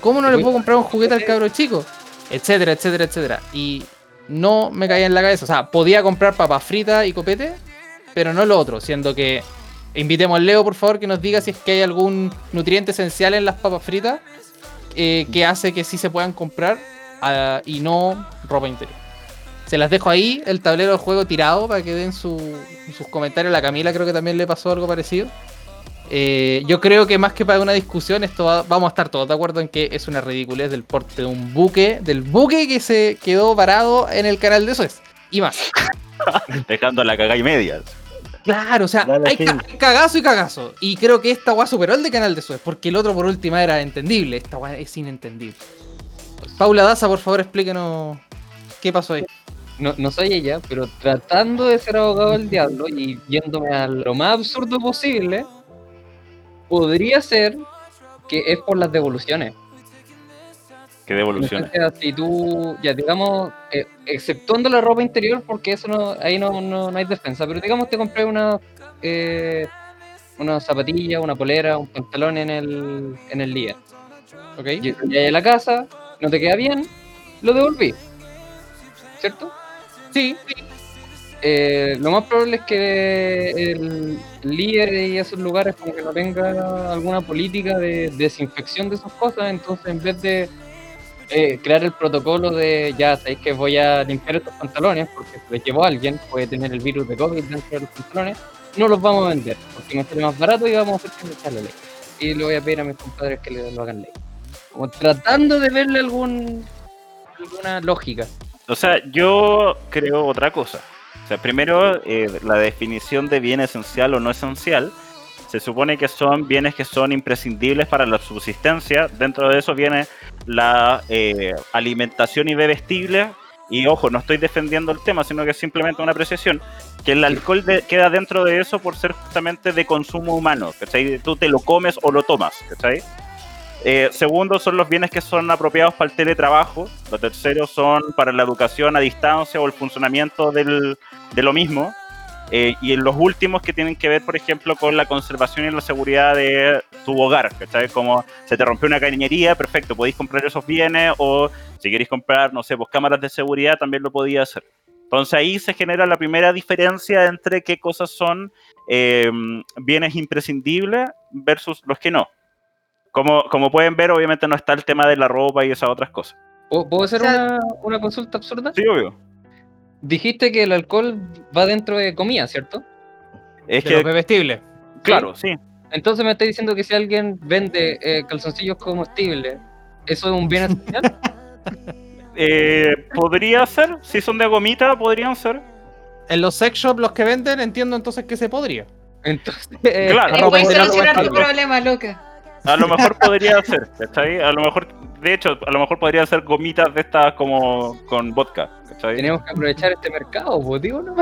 ¿Cómo no le puedo comprar un juguete al cabro chico? Etcétera, etcétera, etcétera. Y no me caía en la cabeza. O sea, podía comprar papas fritas y copete, pero no lo otro, siendo que invitemos al Leo, por favor, que nos diga si es que hay algún nutriente esencial en las papas fritas eh, que hace que sí se puedan comprar ah, y no ropa interior. Se las dejo ahí, el tablero de juego tirado para que den su- sus comentarios. La Camila creo que también le pasó algo parecido. Eh, yo creo que más que para una discusión, esto va- vamos a estar todos de acuerdo en que es una ridiculez del porte de un buque, del buque que se quedó varado en el canal de Suez. Y más. Dejando la cagada y media. Claro, o sea, Dale, hay ca- cagazo y cagazo. Y creo que esta weá superó el de Canal de Suez, porque el otro por última era entendible. Esta weá es inentendible. Paula Daza, por favor, explíquenos qué pasó ahí. No, no soy ella, pero tratando de ser abogado del diablo y yéndome a lo más absurdo posible, podría ser que es por las devoluciones. Que devoluciones. Entonces, si tú, ya digamos, eh, exceptuando la ropa interior, porque eso no, ahí no, no, no hay defensa, pero digamos te compré una, eh, una zapatilla, una polera, un pantalón en el, en el día. ¿Ok? Llegué a la casa, no te queda bien, lo devolví. ¿Cierto? Sí, Eh, lo más probable es que el líder y esos lugares como que no tenga alguna política de desinfección de esas cosas, entonces en vez de eh, crear el protocolo de ya sabéis que voy a limpiar estos pantalones porque si les llevo a alguien, puede tener el virus de COVID dentro de los pantalones, no los vamos a vender porque me sale más barato y vamos a hacer que salga ley. Y le voy a pedir a mis compadres que le, lo hagan ley. Como tratando de verle algún alguna lógica. O sea, yo creo otra cosa. Primero, eh, la definición de bien esencial o no esencial. Se supone que son bienes que son imprescindibles para la subsistencia. Dentro de eso viene la eh, alimentación y bebestible. Y ojo, no estoy defendiendo el tema, sino que es simplemente una apreciación. Que el alcohol queda dentro de eso por ser justamente de consumo humano. ¿cachai? Tú te lo comes o lo tomas. ¿cachai? Eh, segundo, son los bienes que son apropiados para el teletrabajo. Los terceros son para la educación a distancia o el funcionamiento del- de lo mismo. Eh, y los últimos que tienen que ver, por ejemplo, con la conservación y la seguridad de tu hogar. ¿cachai? Como se te rompió una cañería, perfecto, podéis comprar esos bienes o si queréis comprar, no sé, pues cámaras de seguridad también lo podía hacer. Entonces ahí se genera la primera diferencia entre qué cosas son eh, bienes imprescindibles versus los que no. Como, como pueden ver, obviamente no está el tema de la ropa y esas otras cosas. ¿Puedo puedo hacer O sea- una, una consulta absurda? Sí, obvio. Dijiste que el alcohol va dentro de comida, ¿cierto? Es de los que, bebestibles. claro, sí. Entonces me estás diciendo que si alguien vende eh, calzoncillos comestibles, ¿eso es un bien esencial? Eh, podría ser, si son de gomita, podrían ser. En los sex shops, los que venden, entiendo entonces que se podría. Entonces, eh, Claro, Ahí ropa puedes interior solucionar tu problema, loca. A lo mejor podría ser, ¿cachai? A lo mejor, de hecho, a lo mejor podrían ser gomitas de estas como con vodka, ¿cachai? tenemos que aprovechar este mercado, pues digo, ¿no?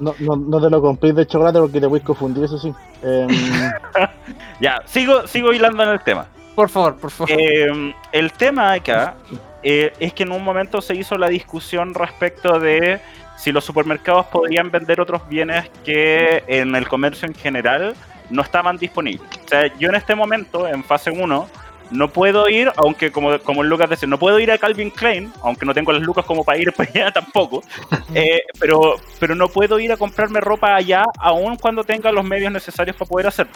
No, no, no te lo compréis de chocolate porque te puedes confundir, eso sí. Em, Ya, sigo, sigo hilando en el tema. Por favor, por favor. Eh, el tema acá eh, es que en un momento se hizo la discusión respecto de si los supermercados podían vender otros bienes que en el comercio en general no estaban disponibles. O sea, yo en este momento, en fase 1, no puedo ir, aunque como, como Lucas decía, no puedo ir a Calvin Klein, aunque no tengo las lucas como para ir para allá tampoco, eh, pero, pero no puedo ir a comprarme ropa allá aun cuando tenga los medios necesarios para poder hacerlo.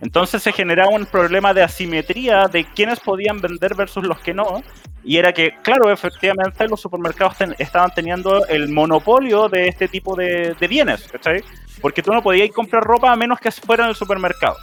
Entonces se generaba un problema de asimetría de quiénes podían vender versus los que no. Y era que, claro, efectivamente los supermercados ten- estaban teniendo el monopolio de este tipo de, de bienes, ¿cachai? Porque tú no podías ir comprar ropa a menos que fuera en el supermercado.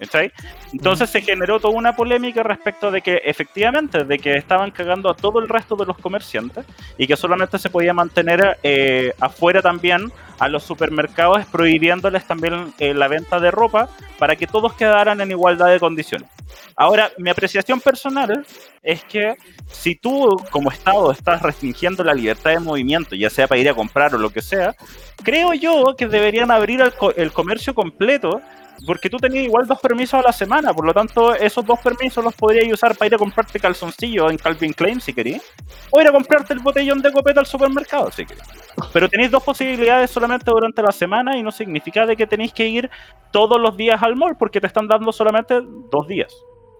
¿Cachai? Entonces se generó toda una polémica respecto de que efectivamente, de que estaban cagando a todo el resto de los comerciantes y que solamente se podía mantener eh, afuera también a los supermercados prohibiéndoles también eh, la venta de ropa para que todos quedaran en igualdad de condiciones. Ahora, mi apreciación personal es que si tú como Estado estás restringiendo la libertad de movimiento, ya sea para ir a comprar o lo que sea, creo yo que deberían abrir el, co- el comercio completo porque tú tenías igual dos permisos a la semana, por lo tanto, esos dos permisos los podrías usar para ir a comprarte calzoncillos en Calvin Klein si querías, o ir a comprarte el botellón de copeta al supermercado si querías. Pero tenéis dos posibilidades solamente durante la semana y no significa de que tenéis que ir todos los días al mall porque te están dando solamente dos días.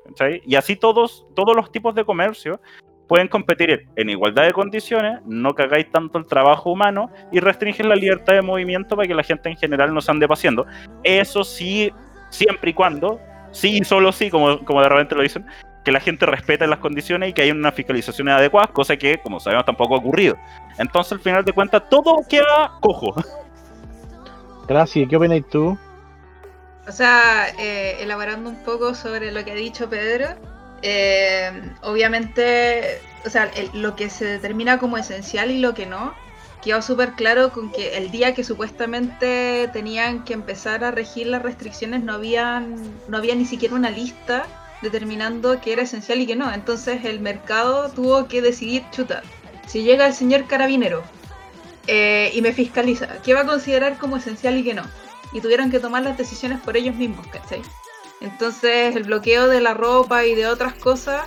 ¿cachai? Y así todos, todos los tipos de comercio pueden competir en igualdad de condiciones, no cagáis tanto el trabajo humano y restringen la libertad de movimiento para que la gente en general no se ande paseando. Eso sí, siempre y cuando, sí y solo sí, como, como de repente lo dicen, que la gente respete las condiciones y que haya una fiscalización adecuada, cosa que, como sabemos, tampoco ha ocurrido. Entonces, al final de cuentas, todo queda cojo. Gracias, ¿qué opinas tú? O sea, eh, elaborando un poco sobre lo que ha dicho Pedro, eh, obviamente, o sea, lo que se determina como esencial y lo que no, quedó súper claro con que el día que supuestamente tenían que empezar a regir las restricciones no habían, no había ni siquiera una lista determinando qué era esencial y qué no. Entonces el mercado tuvo que decidir, chuta, si llega el señor carabinero eh, y me fiscaliza, ¿qué va a considerar como esencial y qué no? y tuvieron que tomar las decisiones por ellos mismos, ¿cachai? Entonces el bloqueo de la ropa y de otras cosas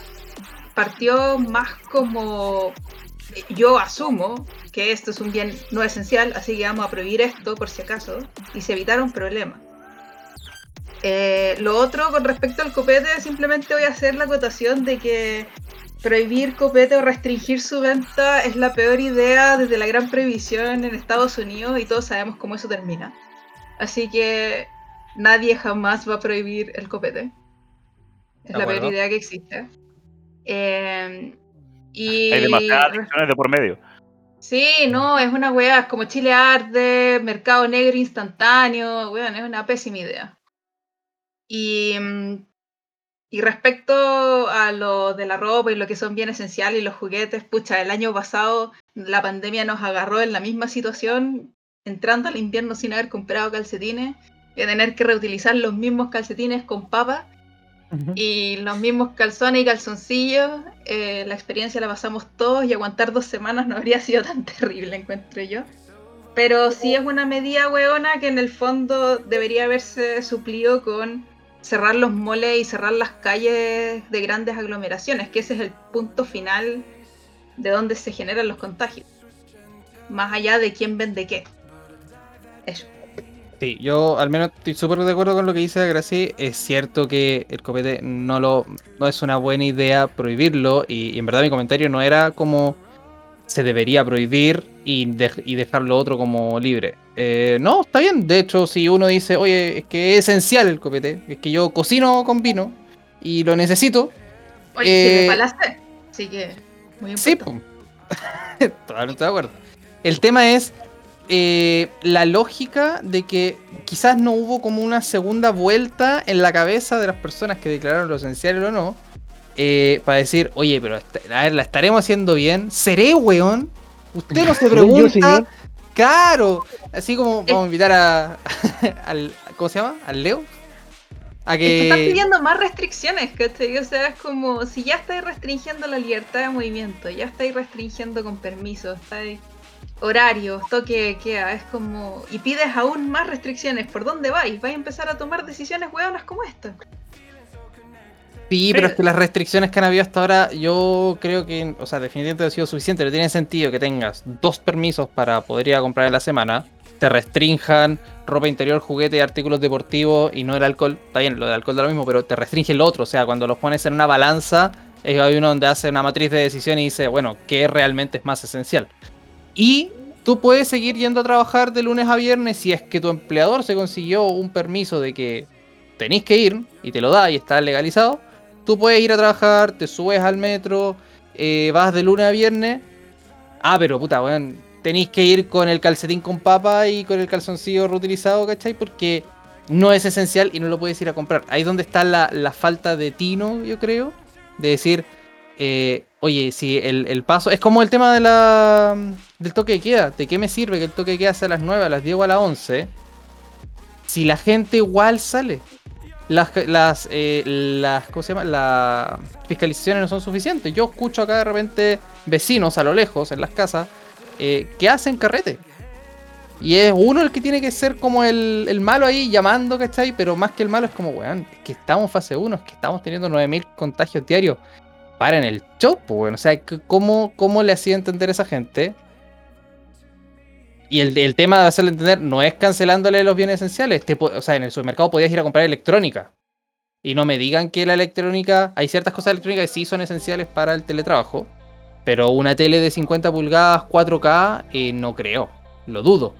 partió más como yo asumo que esto es un bien no esencial, así que vamos a prohibir esto por si acaso y se evitaron problemas. Eh, lo otro con respecto al copete, simplemente voy a hacer la acotación de que prohibir copete o restringir su venta es la peor idea desde la gran prohibición en Estados Unidos y todos sabemos cómo eso termina. Así que nadie jamás va a prohibir el copete. Es De la peor idea que existe. Eh, y Hay demasiadas adicciones de por medio. Sí, no, es una weá, es como Chile Arde, mercado negro instantáneo, weón, es una pésima idea. Y, mm, y respecto a lo de la ropa y lo que son bien esenciales y los juguetes, pucha, el año pasado la pandemia nos agarró en la misma situación, entrando al invierno sin haber comprado calcetines, y tener que reutilizar los mismos calcetines con papas y los mismos calzones y calzoncillos, eh, la experiencia la pasamos todos y aguantar dos semanas no habría sido tan terrible, encuentro yo. Pero sí es una medida weona que en el fondo debería haberse suplido con cerrar los moles y cerrar las calles de grandes aglomeraciones, que ese es el punto final de donde se generan los contagios. Más allá de quién vende qué. Eso. Sí, yo al menos estoy súper de acuerdo con lo que dice Gracie. Es cierto que el copete no lo no es una buena idea prohibirlo y, y en verdad mi comentario no era como se debería prohibir y, y dejar lo otro como libre. Eh, no, está bien. De hecho, si uno dice, oye, es que es esencial el copete, es que yo cocino con vino y lo necesito, Oye, si Eh, palaste. Así que, muy Sí, importante. pum. totalmente de acuerdo. El tema es eh, la lógica de que quizás no hubo como una segunda vuelta en la cabeza de las personas que declararon lo esencial o no. eh, para decir, oye, pero a ver, la estaremos haciendo bien. ¿Seré, weón? Usted no se ¿Soy yo, pregunta. señor? Claro. Así como vamos a invitar a, al. ¿Cómo se llama? Al Leo. A Es que están que. pidiendo más restricciones, ¿cachai? O sea, es como si ya estáis restringiendo la libertad de movimiento, ya estáis restringiendo con permiso, estáis horarios, toque queda, es como. Y pides aún más restricciones, ¿por dónde vais? Vais a empezar a tomar decisiones hueonas como esta. Sí, pero es que las restricciones que han habido hasta ahora, yo creo que, o sea, definitivamente ha sido suficiente. No tiene sentido que tengas dos permisos para poder ir a comprar en la semana, te restrinjan ropa interior, juguete, artículos deportivos y no el alcohol. Está bien, lo del alcohol da lo mismo, pero te restringe lo otro. O sea, cuando los pones en una balanza, eh, hay uno donde hace una matriz de decisión y dice, bueno, ¿qué realmente es más esencial? Y tú puedes seguir yendo a trabajar de lunes a viernes si es que tu empleador se consiguió un permiso de que tenéis que ir y te lo da y está legalizado. Tú puedes ir a trabajar, te subes al metro, eh, vas de lunes a viernes. Ah, pero puta, weón, tenéis que ir con el calcetín con papa y con el calzoncillo reutilizado, ¿cachai? Porque no es esencial y no lo puedes ir a comprar. Ahí es donde está la falta de tino, yo creo, de decir, eh, oye, si el, el paso. Es como el tema de la, del toque de queda. ¿De qué me sirve que el toque de queda sea a las 9, a las 10 o a las 11? Si la gente igual sale. Las, las, eh, las, ¿cómo se llama? Las fiscalizaciones no son suficientes. Yo escucho acá de repente vecinos a lo lejos, en las casas, eh, que hacen carrete. Y es uno el que tiene que ser como el, el malo ahí llamando, ¿cachai? Pero más que el malo es como, weón, que estamos fase 1, es que estamos teniendo 9000 contagios diarios. Paren el show, pues. O sea, ¿cómo, ¿cómo le hacía entender a esa gente? Y el, el tema de hacerle entender no es cancelándole los bienes esenciales. O sea, en el supermercado podías ir a comprar electrónica. Y no me digan que la electrónica, hay ciertas cosas electrónicas que sí son esenciales para el teletrabajo. Pero una tele de 50 pulgadas 4K, eh, no creo. Lo dudo.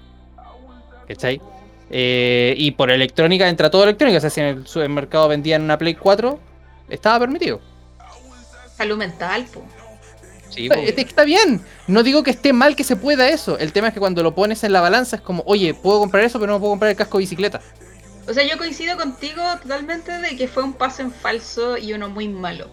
¿Cachai? Eh, y por electrónica entra todo electrónica. O sea, si en el supermercado vendían una Play 4, estaba permitido. Salud mental, po. Sí, Está, está bien. No digo que esté mal que se pueda eso. El tema es que cuando lo pones en la balanza es como, oye, puedo comprar eso, pero no puedo comprar el casco de bicicleta. O sea, yo coincido contigo totalmente de que fue un paso en falso y uno muy malo.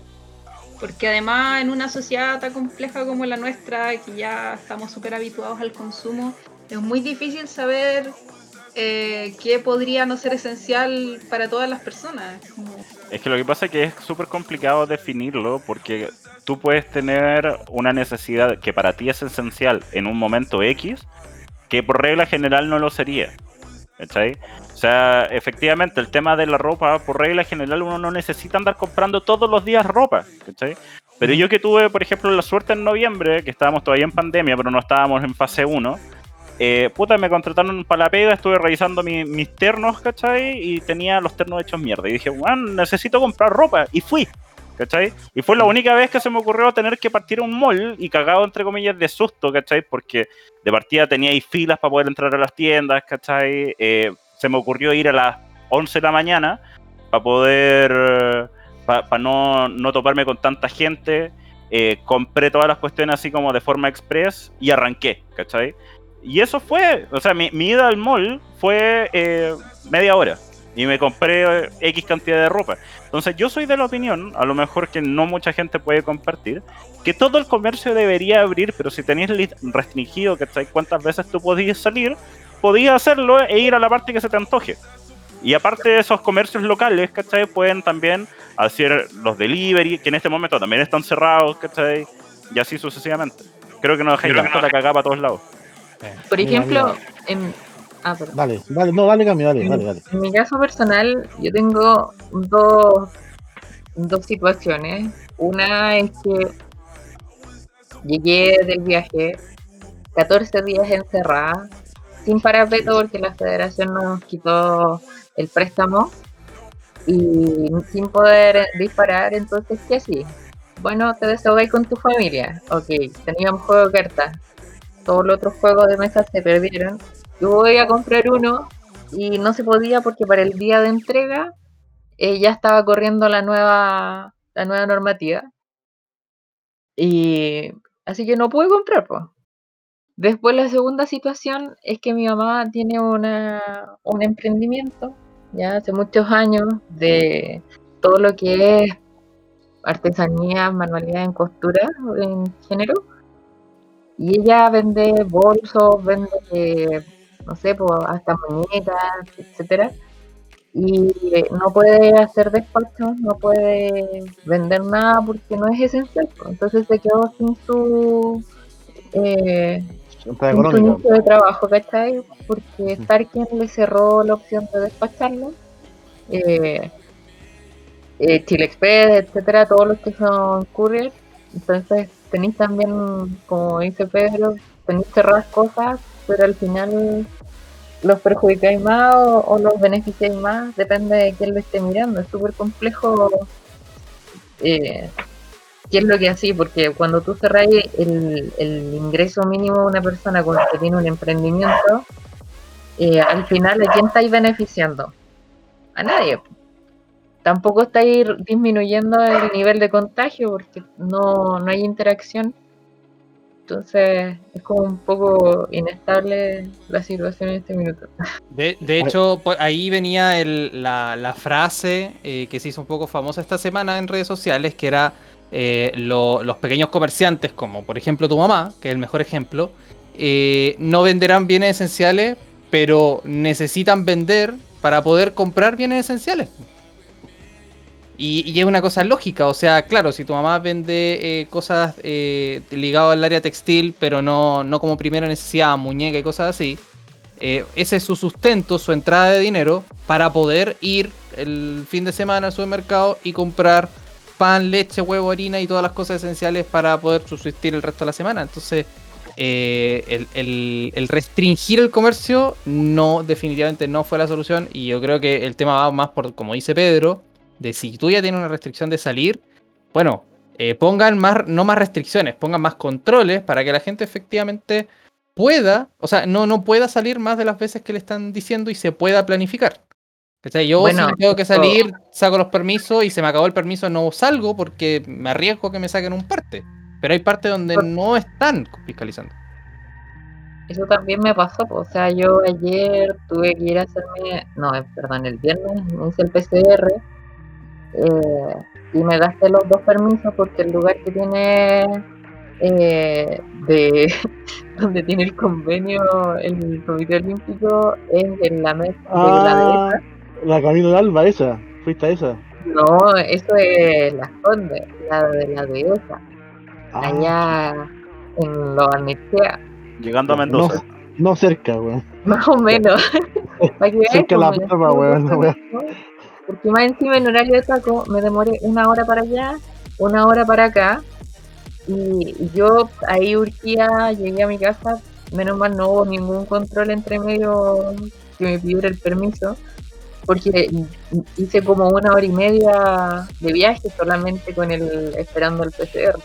Porque además en una sociedad tan compleja como la nuestra, que ya estamos súper habituados al consumo, es muy difícil saber eh, qué podría no ser esencial para todas las personas. Es que lo que pasa es que es súper complicado definirlo porque tú puedes tener una necesidad que para ti es esencial en un momento X, que por regla general no lo sería. ¿Cachai? O sea, efectivamente, el tema de la ropa, por regla general, uno no necesita andar comprando todos los días ropa. ¿cachai? Pero yo que tuve, por ejemplo, la suerte en noviembre, que estábamos todavía en pandemia, pero no estábamos en fase 1, eh, puta, me contrataron para la pega, estuve revisando mi- mis ternos, ¿cachai? Y tenía los ternos hechos mierda. Y dije, bueno, necesito comprar ropa. Y fui, ¿cachai? Y fue la única vez que se me ocurrió tener que partir a un mall y cagado, entre comillas, de susto, ¿cachai? Porque de partida tenía ahí filas para poder entrar a las tiendas, ¿cachai? Eh, se me ocurrió ir a las 11 de la mañana para poder, para no, no toparme con tanta gente. Eh, compré todas las cuestiones así como de forma express y arranqué, ¿cachai? Y eso fue, o sea, mi, mi ida al mall fue eh, media hora y me compré eh, X cantidad de ropa. Entonces yo soy de la opinión, a lo mejor que no mucha gente puede compartir, que todo el comercio debería abrir, pero si tenéis restringido, ¿cachai? Cuántas veces tú podías salir, podías hacerlo e ir a la parte que se te antoje. Y aparte de esos comercios locales, ¿cachai? Pueden también hacer los delivery, que en este momento también están cerrados, ¿cachai? Y así sucesivamente. Creo que no dejáis tanto la cagada para todos lados. Por Mira, ejemplo, en, ah, perdón. Dale, dale, no, dale, Cami, dale, dale, dale. En mi caso personal, yo tengo dos, dos situaciones. Una es que llegué del viaje 14 días encerrada, sin parapeto porque la federación nos quitó el préstamo y sin poder disparar, entonces, ¿qué así? Bueno, te desahogáis con tu familia. Ok, teníamos juego de cartas. Todos los otros juegos de mesa se perdieron. Yo voy a comprar uno y no se podía porque para el día de entrega eh, ya estaba corriendo la nueva la nueva normativa y así que no pude comprar pues. después la segunda situación es que mi mamá tiene una un emprendimiento ya hace muchos años de todo lo que es artesanía manualidad en costura en género y ella vende bolsos vende eh, no sé, pues, hasta muñecas, etcétera. Y eh, no puede hacer despacho, no puede vender nada porque no es esencial. Entonces se quedó sin su, eh, sin su nicho de trabajo, ¿cachai? Porque Starken le cerró la opción de despacharlo. Eh, eh, Chile Express, etcétera, todos los que son courier. Entonces tenéis también, como dice Pedro, tenéis cerradas cosas, pero al final los perjudicáis más o, los beneficiáis más, depende de quién lo esté mirando. Es súper complejo eh, qué es lo que así, porque cuando tú cerráis el, el ingreso mínimo de una persona con que tiene un emprendimiento, eh, al final, ¿a quién estáis beneficiando? A nadie. Tampoco estáis disminuyendo el nivel de contagio porque no, no hay interacción. Entonces es como un poco inestable la situación en este minuto. De, de hecho, por ahí venía el- la, la frase eh, que se hizo un poco famosa esta semana en redes sociales, que era eh, lo- los pequeños comerciantes, como por ejemplo tu mamá, que es el mejor ejemplo, eh, no venderán bienes esenciales, pero necesitan vender para poder comprar bienes esenciales. Y, y es una cosa lógica, o sea, claro, si tu mamá vende eh, cosas eh, ligadas al área textil, pero no, no como primera necesidad, muñeca y cosas así, eh, ese es su sustento, su entrada de dinero para poder ir el fin de semana al supermercado y comprar pan, leche, huevo, harina y todas las cosas esenciales para poder subsistir el resto de la semana. Entonces, eh, el, restringir el comercio no, definitivamente no fue la solución y yo creo que el tema va más por, como dice Pedro, de si tú ya tienes una restricción de salir, bueno, eh, pongan más, no más restricciones, pongan más controles para que la gente efectivamente pueda, o sea, no, no pueda salir más de las veces que le están diciendo y se pueda planificar. ¿Cachai? Yo Bueno, si tengo que salir, saco los permisos y se me acabó el permiso, no salgo porque me arriesgo que me saquen un parte. Pero hay partes donde no están fiscalizando. Eso también me pasó, o sea, yo ayer tuve que ir a hacerme, no, eh, perdón, el viernes me hice el PCR eh, y me gasté los dos permisos porque el lugar que tiene eh, de donde tiene el convenio el Comité Olímpico es en la mesa de la Ah, dehesa. la Camino de Alba, esa. ¿Fuiste a esa? No, eso es Las Condes, la de la dehesa, Ah, allá en los Arnechea. Llegando a Mendoza. no cerca, weón. Más o menos. Cerca de la prueba, weón, la Porque más encima en horario de taco me demoré una hora para allá, una hora para acá. Y yo ahí urgía, llegué a mi casa, menos mal no hubo ningún control entre medio que me pidiera el permiso. Porque hice como una hora y media de viaje solamente con el esperando el PCR.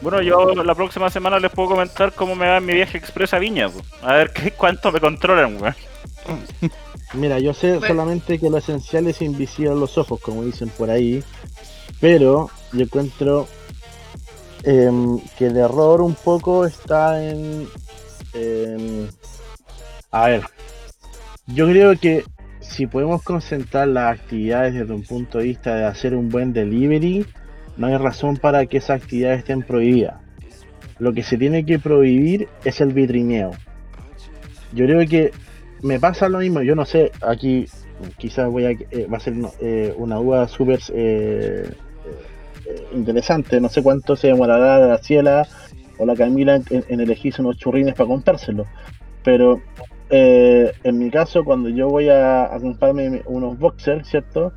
Bueno, yo la próxima semana les puedo comentar cómo me va en mi viaje express a Viña. po. A ver qué, cuánto me controlan, weón. Mira, yo sé Bueno. solamente que lo esencial es invisible a los ojos, como dicen por ahí, pero yo encuentro em, que el error un poco está en, en- A ver, yo creo que si podemos concentrar las actividades desde un punto de vista de hacer un buen delivery, no hay razón para que esas actividades estén prohibidas. Lo que se tiene que prohibir es el vitrineo. Yo creo que me pasa lo mismo, yo no sé, aquí quizás voy a, eh, va a ser eh, una duda súper eh, eh, interesante, no sé cuánto se demorará la Ciela o la Camila en, en elegirse unos churrines para comprárselos, pero en mi caso cuando yo voy a, a comprarme unos boxers, ¿cierto?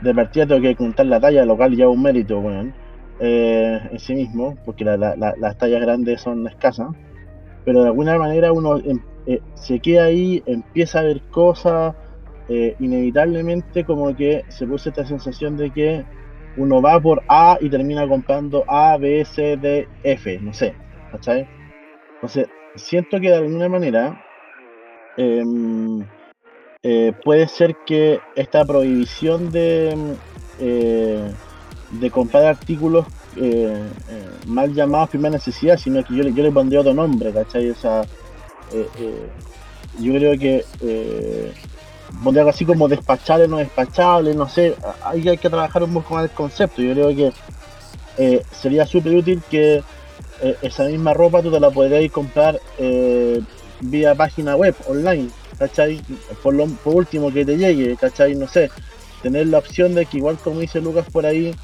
De partida tengo que contar la talla local ya un mérito, eh, en sí mismo, porque la- la- la- las tallas grandes son escasas, pero de alguna manera uno em- eh, se queda ahí, empieza a ver cosas, eh, inevitablemente como que se puso esta sensación de que uno va por A y termina comprando A, B, C, D, F, no sé, ¿cachai? Entonces, siento que de alguna manera em, eh, puede ser que esta prohibición de, em, de comprar artículos mal llamados primera necesidad, sino que yo, yo le pondría otro nombre, ¿cachai? O sea, yo creo que eh, algo así como despachables, no despachables, no sé, ahí hay que trabajar un poco más el concepto. Yo creo que eh, sería súper útil que eh, esa misma ropa tú te la podrías comprar eh, vía página web, online, ¿cachai? Por, lo, por último que te llegue, ¿cachai? No sé, tener la opción de que igual como dice Lucas por ahí,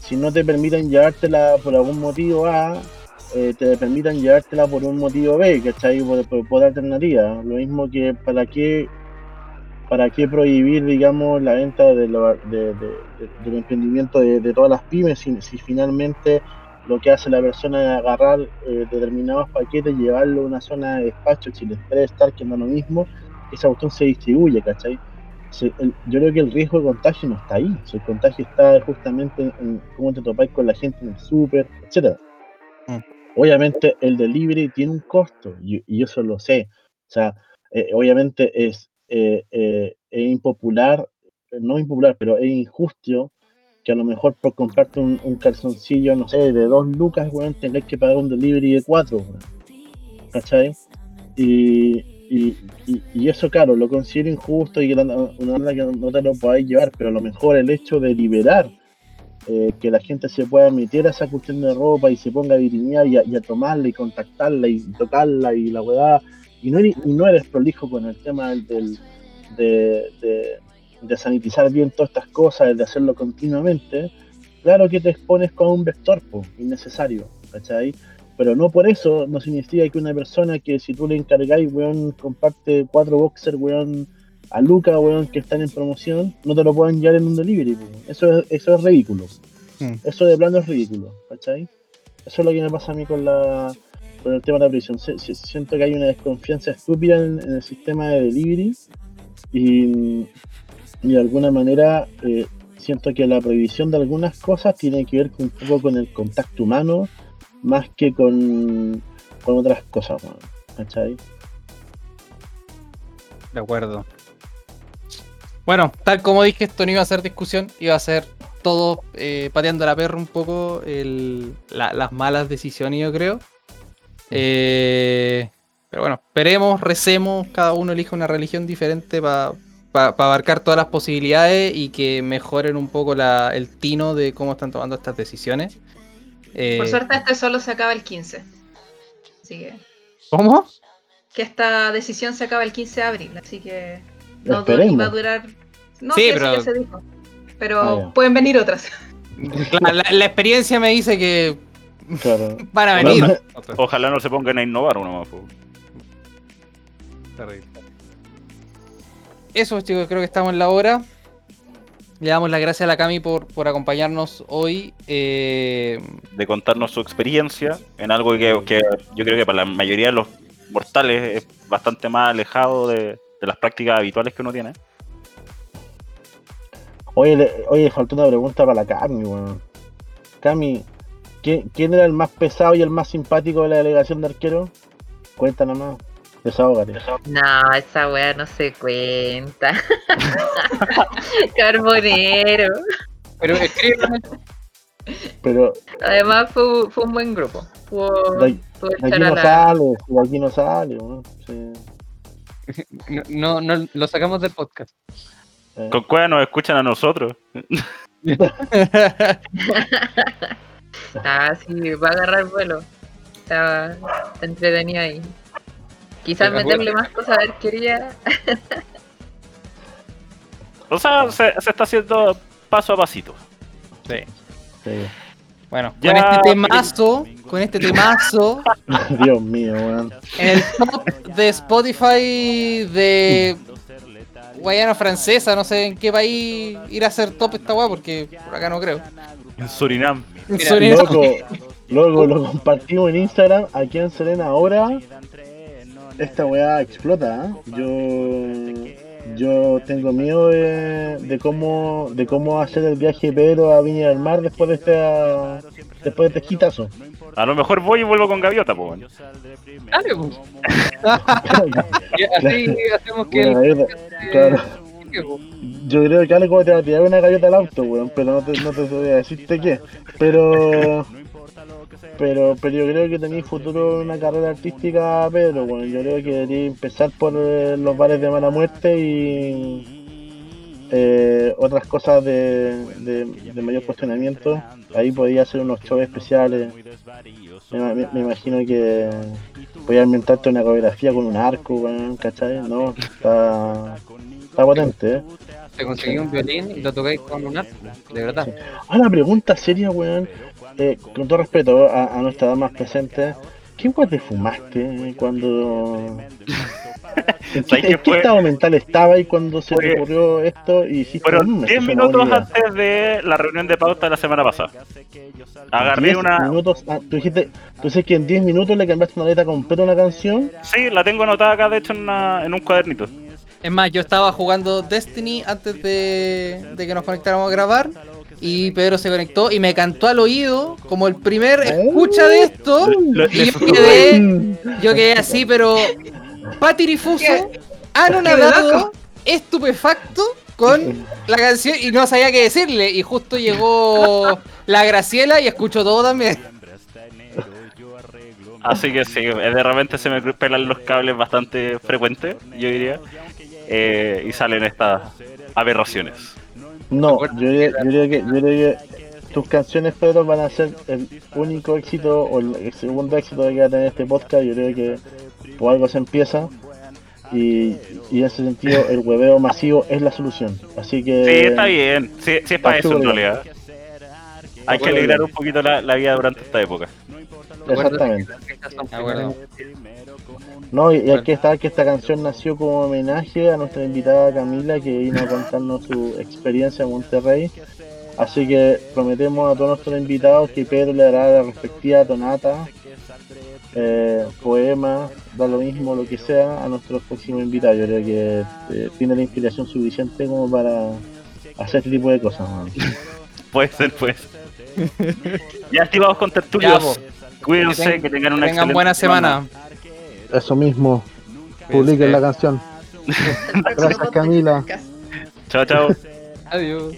si no te permiten llevártela por algún motivo A, eh, te permitan llevártela por un motivo B, ¿cachai? Por, por, por alternativa. Lo mismo que para qué ¿para qué prohibir, digamos, la venta de lo- de- de- de- del emprendimiento de, todas las pymes si, finalmente lo que hace la persona es agarrar eh, determinados paquetes, llevarlo a una zona de despacho, Chile Express, tal, que no lo mismo, esa cuestión se distribuye, ¿cachai? Yo creo que el riesgo de contagio no está ahí, o el contagio está justamente en, en cómo te topáis con la gente en el súper, etcétera. Mm. Obviamente el delivery tiene un costo, y, y eso lo sé. O sea, eh, obviamente es, eh, eh, es impopular, no impopular, pero es injusto que a lo mejor por comprarte un, un calzoncillo, no sé, de dos lucas, weón, tengáis que pagar un delivery de cuatro. ¿Cachai? Y, y, y- eso, claro, lo considero injusto y que una onda que no te lo podáis llevar, pero a lo mejor el hecho de liberar eh, que la gente se pueda meter a esa cuestión de ropa y se ponga a virinear y a, y a tomarla y contactarla y tocarla y la weá, y no, eres- y no eres prolijo con el tema del, de, sanitizar bien todas estas cosas, de hacerlo continuamente, claro que te expones con un vector innecesario, ¿cachai? Pero no por eso no significa que una persona que si tú le encargáis, weón, comparte cuatro boxers, weón, a Luca, weón, que están en promoción, no te lo puedan llevar en un delivery, po. Eso es, eso es ridículo. Hmm. Eso de plano es ridículo, ¿cachai? Eso es lo que me pasa a mí con la con el tema de la prisión. Se- se- siento que hay una desconfianza estúpida en, en el sistema de delivery y, y de alguna manera eh, siento que la prohibición de algunas cosas tiene que ver con- un poco con el contacto humano más que con, con otras cosas, weón, ¿cachai? De acuerdo. Bueno, tal como dije, esto no iba a ser discusión, iba a ser todo eh, pateando la perra un poco el- la- las malas decisiones, yo creo. Eh, pero bueno, esperemos, recemos, cada uno elija una religión diferente para abarcar todas las posibilidades y que mejoren un poco la- el tino de cómo están tomando estas decisiones. Eh, Por suerte este solo se acaba el 15. Así que, ¿Cómo? que esta decisión se acaba el 15 de abril, así que no du- Esperemos. iba a durar... No, Sí, eso pero- ya se dijo. Pero Ah, pueden venir otras. La, la- la experiencia me dice que Claro. van a venir. Ojalá no se pongan a innovar uno más. Terrible. Eso, chicos, creo que estamos en la hora. Le damos las gracias a la Cami por, por acompañarnos hoy. Eh, de contarnos su experiencia en algo que, que yo creo que para la mayoría de los mortales es bastante más alejado de, de las prácticas habituales que uno tiene. Oye, le- oye, faltó una pregunta para la Cami, weón. Cami, ¿quién, quién era el más pesado y el más simpático de la delegación de arquero? Cuenta nomás. Desahógate. No, esa weá no se cuenta. Carbonero. Pero escríbeme. Pero Además fue, fue un buen grupo. Fue, de, de aquí no sale, de aquí no sale, weón. Sí. No, no, lo sacamos del podcast. Eh, Con cueva nos escuchan a nosotros. Ah, sí, va a agarrar vuelo. Estaba está entretenido ahí. Quizás meterle más cosas a ver quería. O sea, se, se está haciendo paso a pasito. sí. sí. Bueno, Ya, con este temazo, con este temazo, Dios mío, weón. en el top de Spotify de Guayana Francesa, no sé en qué país ir a hacer top esta weá, porque por acá no creo. En Surinam. En Surinam. Loco, loco, lo compartimos en Instagram. Aquí en Serena ahora. Esta weá explota, ¿eh? Yo. Yo tengo miedo de, de cómo de cómo hacer el viaje de Pedro a Viña del Mar después de este después de este quitazo. A lo mejor voy y vuelvo con gaviota, pues. bueno. Dale, pues. Y así hacemos que el- claro. Yo creo que algo te va a tirar una gaviota al auto, weón, pero no te, no te voy a decirte qué. Pero, pero, pero yo creo que tenéis futuro en una carrera artística, Pedro, bueno, yo creo que deberíais empezar por eh, los bares de mala muerte y eh, otras cosas de, mayor cuestionamiento. Ahí podía hacer unos shows especiales. Me, imagino que podía inventarte una coreografía con un arco, ¿cachai? No, está, está potente, ¿eh? Te conseguí un violín y lo tocáis con un arco, de verdad. Ah, la pregunta seria, weón. Eh, con todo respeto a, a nuestras damas presentes, ¿qué weón te fumaste cuando. ¿En ¿Sabes qué, en estado mental estaba ahí cuando se te ocurrió esto y hiciste Fueron "Mm, 10 esto es una buena minutos idea"? antes de la reunión de pauta de la semana pasada. Agarré 10 una. minutos, ah, tú dijiste, tú dices que en 10 minutos le cambiaste una letra completa a una canción. Sí, la tengo anotada acá, de hecho, en, una- en un cuadernito. Es más, yo estaba jugando Destiny antes de, de que nos conectáramos a grabar. Y Pedro se conectó y me cantó al oído como el primer escucha de esto. Lo- Y yo quedé, yo quedé así, pero patirifuso, anonadado, estupefacto con la canción y no sabía qué decirle. Y justo llegó la Graciela y escuchó todo también. Así que sí, de repente se me pelan los cables bastante frecuentes, yo diría. Eh, y salen estas aberraciones. No, yo yo diría que, yo diría que tus canciones, Pedro, van a ser el único éxito o el, segundo éxito que va a tener este podcast. Yo creo que por algo se empieza. Y, y en ese sentido, el hueveo masivo es la solución. Así que. Sí, está bien. Sí, sí es para eso en realidad. Hay que alegrar un poquito la, la vida durante esta época. Exactamente. No, y, y hay que estar que esta canción nació como homenaje a nuestra invitada Camila que vino a contarnos su experiencia en Monterrey. Así que prometemos a todos nuestros invitados que Pedro le dará la respectiva tonata, eh, poema, da lo mismo, lo que sea, a nuestros próximos invitados. Yo creo que eh, tiene la inspiración suficiente como para hacer este tipo de cosas. man. Puede ser, pues. ya estimados con Ya, tertulios. Cuídense, Que ten- que tengan una Tengan excelente buena semana. Eso mismo, publiquen la canción. Gracias Camila. Chao, chao. Adiós.